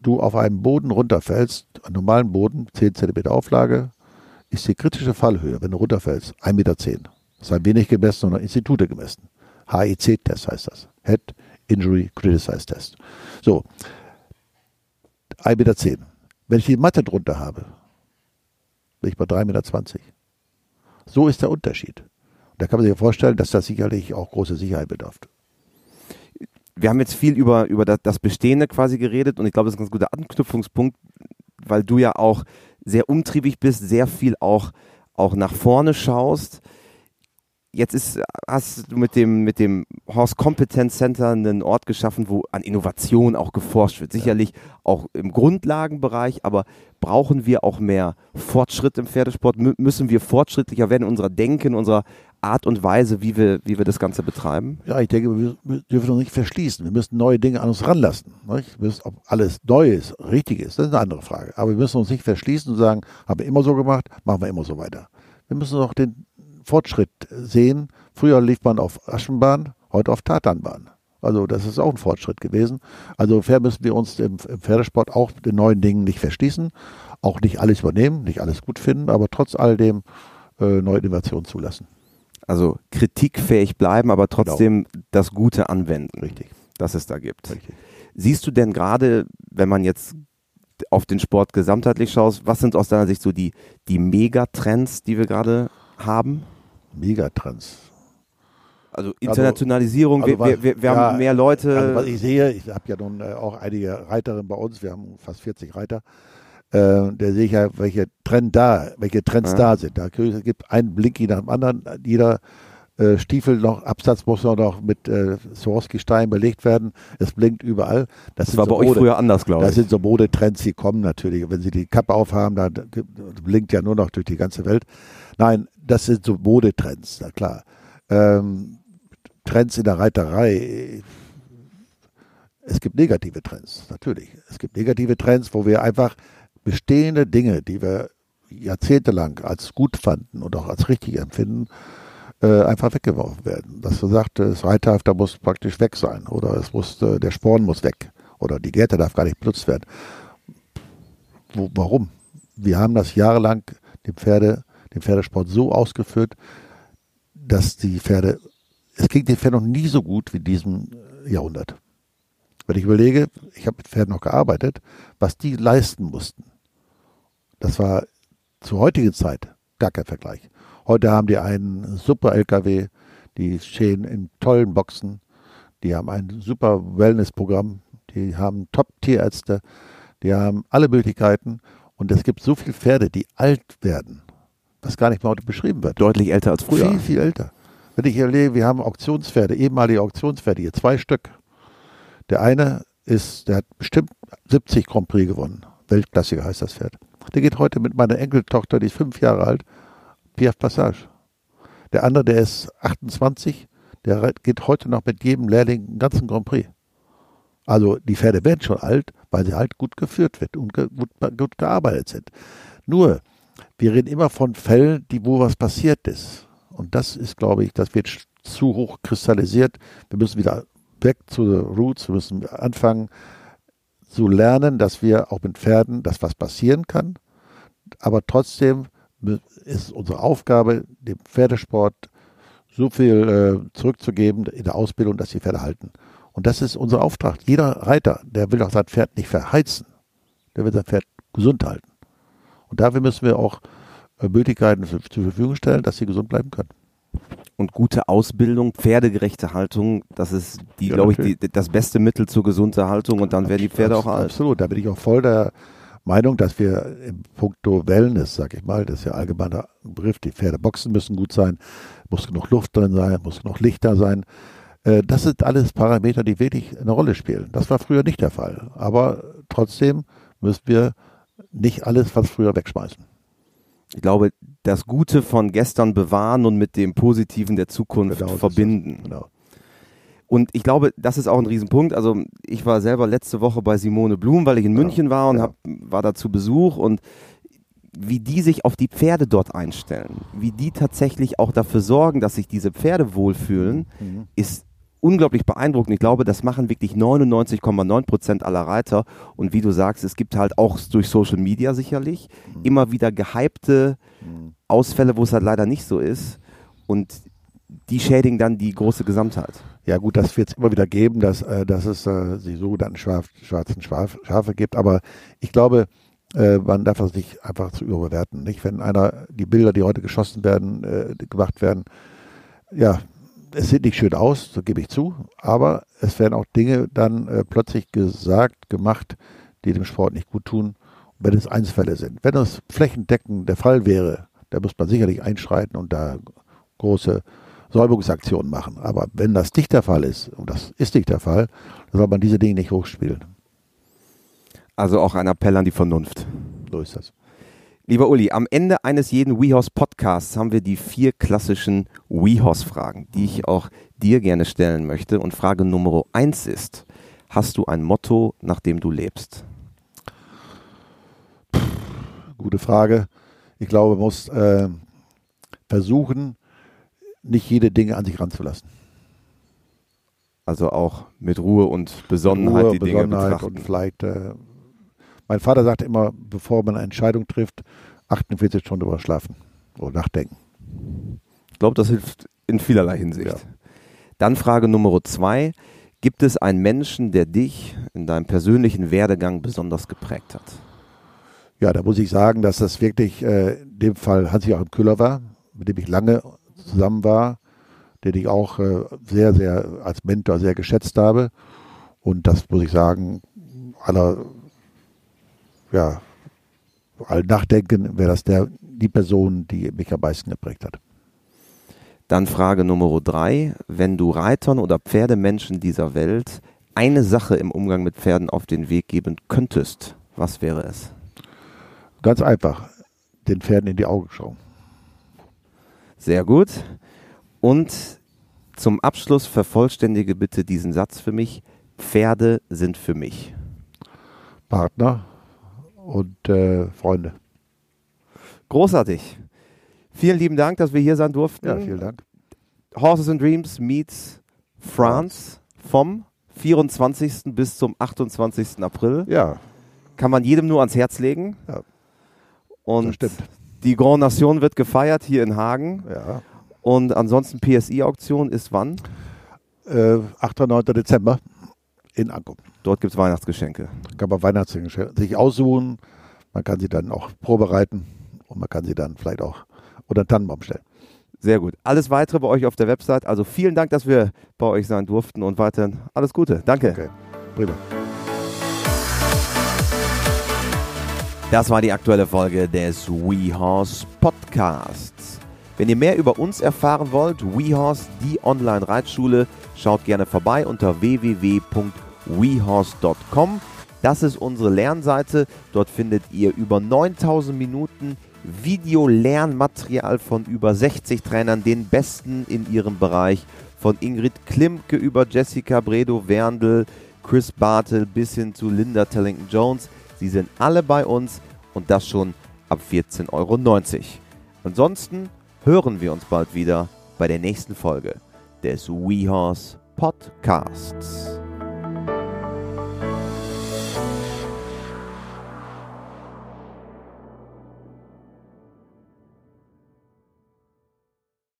Speaker 2: du auf einem Boden runterfällst, einen normalen Boden, 10 cm Auflage, ist die kritische Fallhöhe, wenn du runterfällst, 1,10 Meter. Ein wenig gemessen, sondern Institute gemessen. HIC-Test heißt das. Head Injury Criticized Test. So, 1,10 Meter. Wenn ich die Matte drunter habe, bin ich bei 3,20 Meter. So ist der Unterschied. da kann man sich vorstellen, dass das sicherlich auch große Sicherheit bedarf.
Speaker 1: Wir haben jetzt viel über, über das Bestehende quasi geredet und ich glaube, das ist ein ganz guter Anknüpfungspunkt, weil du ja auch sehr umtriebig bist, sehr viel auch, auch nach vorne schaust jetzt ist, hast du mit dem, mit dem Horse Competence Center einen Ort geschaffen, wo an Innovation auch geforscht wird. Sicherlich ja. auch im Grundlagenbereich, aber brauchen wir auch mehr Fortschritt im Pferdesport? M müssen wir fortschrittlicher werden in unserer Denken, unserer Art und Weise, wie wir, wie wir das Ganze betreiben?
Speaker 2: Ja, ich denke, wir dürfen uns nicht verschließen. Wir müssen neue Dinge an uns ranlassen. Nicht? Müssen, ob alles neu ist, richtig ist, das ist eine andere Frage. Aber wir müssen uns nicht verschließen und sagen, haben wir immer so gemacht, machen wir immer so weiter. Wir müssen auch den, Fortschritt sehen. Früher lief man auf Aschenbahn, heute auf Tatanbahn. Also das ist auch ein Fortschritt gewesen. Also fair müssen wir uns im, im Pferdesport auch den neuen Dingen nicht verschließen, auch nicht alles übernehmen, nicht alles gut finden, aber trotz alledem äh, neue Innovationen zulassen.
Speaker 1: Also kritikfähig bleiben, aber trotzdem genau. das Gute anwenden.
Speaker 2: Richtig.
Speaker 1: Das es da gibt. Richtig. Siehst du denn gerade, wenn man jetzt auf den Sport gesamtheitlich schaust, was sind aus deiner Sicht so die, die Megatrends, die wir gerade haben?
Speaker 2: Megatrends.
Speaker 1: Also Internationalisierung, also, also wir, wir, wir, ja, haben mehr Leute.
Speaker 2: Also was ich sehe, ich habe ja nun äh, auch einige Reiterinnen bei uns, wir haben fast 40 Reiter. Äh, da sehe ich ja, welche Trend da, welche Trends ja. da sind. Da gibt einen Blinky nach dem anderen. Jeder äh, Stiefel noch, Absatz muss noch mit äh, Swarovski-Stein belegt werden. Es blinkt überall.
Speaker 1: Das, das war so bei euch Mode, früher anders, glaube ich.
Speaker 2: Das sind so Modetrends, die kommen natürlich. Wenn Sie die Kappe aufhaben, dann blinkt ja nur noch durch die ganze Welt. Nein, das sind so Modetrends, na klar. Ähm, Trends in der Reiterei. Es gibt negative Trends, natürlich. Es gibt negative Trends, wo wir einfach bestehende Dinge, die wir jahrzehntelang als gut fanden und auch als richtig empfinden, äh, einfach weggeworfen werden. Dass man sagt, das Reiterhafter muss praktisch weg sein oder es muss, äh, der Sporn muss weg oder die Gärte darf gar nicht benutzt werden. Wo, warum? Wir haben das jahrelang dem Pferde, dem Pferdesport so ausgeführt, dass die Pferde, es ging den Pferden noch nie so gut wie in diesem Jahrhundert. Wenn ich überlege, ich habe mit Pferden noch gearbeitet, was die leisten mussten. Das war zur heutigen Zeit gar kein Vergleich. Heute haben die einen super LKW, die stehen in tollen Boxen, die haben ein super Wellnessprogramm, die haben Top-Tierärzte, die haben alle Möglichkeiten und es gibt so viele Pferde, die alt werden, was gar nicht mehr heute beschrieben wird.
Speaker 1: Deutlich älter als früher.
Speaker 2: Viel, viel älter. Wenn ich erlebe, wir haben Auktionspferde, ehemalige Auktionspferde hier, zwei Stück. Der eine ist, der hat bestimmt 70 Grand Prix gewonnen. Weltklassiker heißt das Pferd. Der geht heute mit meiner Enkeltochter, die ist fünf Jahre alt, Piaf Passage. Der andere, der ist 28, der geht heute noch mit jedem Lehrling einen ganzen Grand Prix. Also die Pferde werden schon alt, weil sie halt gut geführt wird und gut, gut gearbeitet sind. Nur, wir reden immer von Fällen, die, wo was passiert ist. Und das ist, glaube ich, das wird zu hoch kristallisiert. Wir müssen wieder weg zu den Roots. Wir müssen anfangen zu lernen, dass wir auch mit Pferden, dass was passieren kann. Aber trotzdem ist unsere Aufgabe, dem Pferdesport so viel äh, zurückzugeben in der Ausbildung, dass die Pferde halten. Und das ist unser Auftrag. Jeder Reiter, der will auch sein Pferd nicht verheizen. Der will sein Pferd gesund halten. Und dafür müssen wir auch äh, Möglichkeiten zur Verfügung stellen, dass sie gesund bleiben können.
Speaker 1: Und gute Ausbildung, pferdegerechte Haltung, das ist die, ja, glaube ich, die, das beste Mittel zur gesunden Haltung und dann werden die Pferde auch alt.
Speaker 2: Absolut, da bin ich auch voll der Meinung, dass wir im Punkto Wellness, sag ich mal, das ist ja allgemeiner Begriff, die Pferdeboxen müssen gut sein, muss genug Luft drin sein, muss genug Licht da sein. Äh, das sind alles Parameter, die wirklich eine Rolle spielen. Das war früher nicht der Fall. Aber trotzdem müssen wir nicht alles, was früher wegschmeißen
Speaker 1: ich glaube, das Gute von gestern bewahren und mit dem Positiven der Zukunft genau, verbinden. Genau. Und ich glaube, das ist auch ein Riesenpunkt. Also ich war selber letzte Woche bei Simone Blum, weil ich in München war und hab, war da zu Besuch und wie die sich auf die Pferde dort einstellen, wie die tatsächlich auch dafür sorgen, dass sich diese Pferde wohlfühlen, mhm. ist unglaublich beeindruckend. Ich glaube, das machen wirklich 99,9 Prozent aller Reiter. Und wie du sagst, es gibt halt auch durch Social Media sicherlich mhm. immer wieder gehypte mhm. Ausfälle, wo es halt leider nicht so ist. Und die schädigen dann die große Gesamtheit.
Speaker 2: Ja gut, das wird es immer wieder geben, dass, äh, dass es äh, die sogenannten Schwarf, schwarzen Schaf, Schafe gibt. Aber ich glaube, äh, man darf das nicht einfach zu überbewerten. Nicht? Wenn einer die Bilder, die heute geschossen werden, äh, gemacht werden, ja, es sieht nicht schön aus, so gebe ich zu, aber es werden auch Dinge dann äh, plötzlich gesagt, gemacht, die dem Sport nicht gut tun, wenn es Einzelfälle sind. Wenn das flächendeckend der Fall wäre, da muss man sicherlich einschreiten und da große Säuberungsaktionen machen. Aber wenn das nicht der Fall ist, und das ist nicht der Fall, dann soll man diese Dinge nicht hochspielen.
Speaker 1: Also auch ein Appell an die Vernunft.
Speaker 2: So ist das.
Speaker 1: Lieber Uli, am Ende eines jeden WeHorse Podcasts haben wir die vier klassischen WeHorse Fragen, die ich auch dir gerne stellen möchte. Und Frage Nummer eins ist, hast du ein Motto, nach dem du lebst?
Speaker 2: Puh, gute Frage. Ich glaube, man muss äh, versuchen, nicht jede Dinge an sich ranzulassen.
Speaker 1: Also auch mit Ruhe und Besonnenheit Ruhe, die Dinge Besonnenheit betrachten.
Speaker 2: Und vielleicht äh, mein Vater sagt immer, bevor man eine Entscheidung trifft, 48 Stunden drüber schlafen oder nachdenken.
Speaker 1: Ich glaube, das hilft in vielerlei Hinsicht. Ja. Dann Frage Nummer zwei. Gibt es einen Menschen, der dich in deinem persönlichen Werdegang besonders geprägt hat?
Speaker 2: Ja, da muss ich sagen, dass das wirklich äh, in dem Fall Hans-Joachim Kühler war, mit dem ich lange zusammen war, den ich auch äh, sehr, sehr als Mentor sehr geschätzt habe. Und das muss ich sagen, aller ja, all nachdenken, wäre das der, die Person, die mich am meisten geprägt hat.
Speaker 1: Dann Frage Nummer drei. Wenn du Reitern oder Pferdemenschen dieser Welt eine Sache im Umgang mit Pferden auf den Weg geben könntest, was wäre es?
Speaker 2: Ganz einfach, den Pferden in die Augen schauen.
Speaker 1: Sehr gut. Und zum Abschluss vervollständige bitte diesen Satz für mich. Pferde sind für mich.
Speaker 2: Partner, und äh, Freunde.
Speaker 1: Großartig. Vielen lieben Dank, dass wir hier sein durften.
Speaker 2: Ja, vielen Dank.
Speaker 1: Horses and Dreams meets France vom 24. bis zum 28. April.
Speaker 2: Ja,
Speaker 1: Kann man jedem nur ans Herz legen.
Speaker 2: Ja,
Speaker 1: Und
Speaker 2: das stimmt.
Speaker 1: Die Grand Nation wird gefeiert hier in Hagen.
Speaker 2: Ja.
Speaker 1: Und ansonsten PSI-Auktion ist wann?
Speaker 2: Äh, 8. und 9. Dezember in Ankum.
Speaker 1: Dort gibt es Weihnachtsgeschenke.
Speaker 2: kann man Weihnachtsgeschenke sich aussuchen. Man kann sie dann auch vorbereiten und man kann sie dann vielleicht auch unter den Tannenbaum stellen.
Speaker 1: Sehr gut. Alles weitere bei euch auf der Website. Also vielen Dank, dass wir bei euch sein durften und weiterhin alles Gute. Danke.
Speaker 2: Okay, prima.
Speaker 1: Das war die aktuelle Folge des WeHorse Podcasts. Wenn ihr mehr über uns erfahren wollt, WeHorse, die Online-Reitschule, schaut gerne vorbei unter www.wehorse.com. Das ist unsere Lernseite. Dort findet ihr über 9000 Minuten Video-Lernmaterial von über 60 Trainern, den besten in ihrem Bereich. Von Ingrid Klimke über Jessica Bredow Werndl, Chris Bartel bis hin zu Linda Tellington Sie sind alle bei uns und das schon ab 14,90 Euro. Ansonsten hören wir uns bald wieder bei der nächsten Folge des WeHorse Podcasts.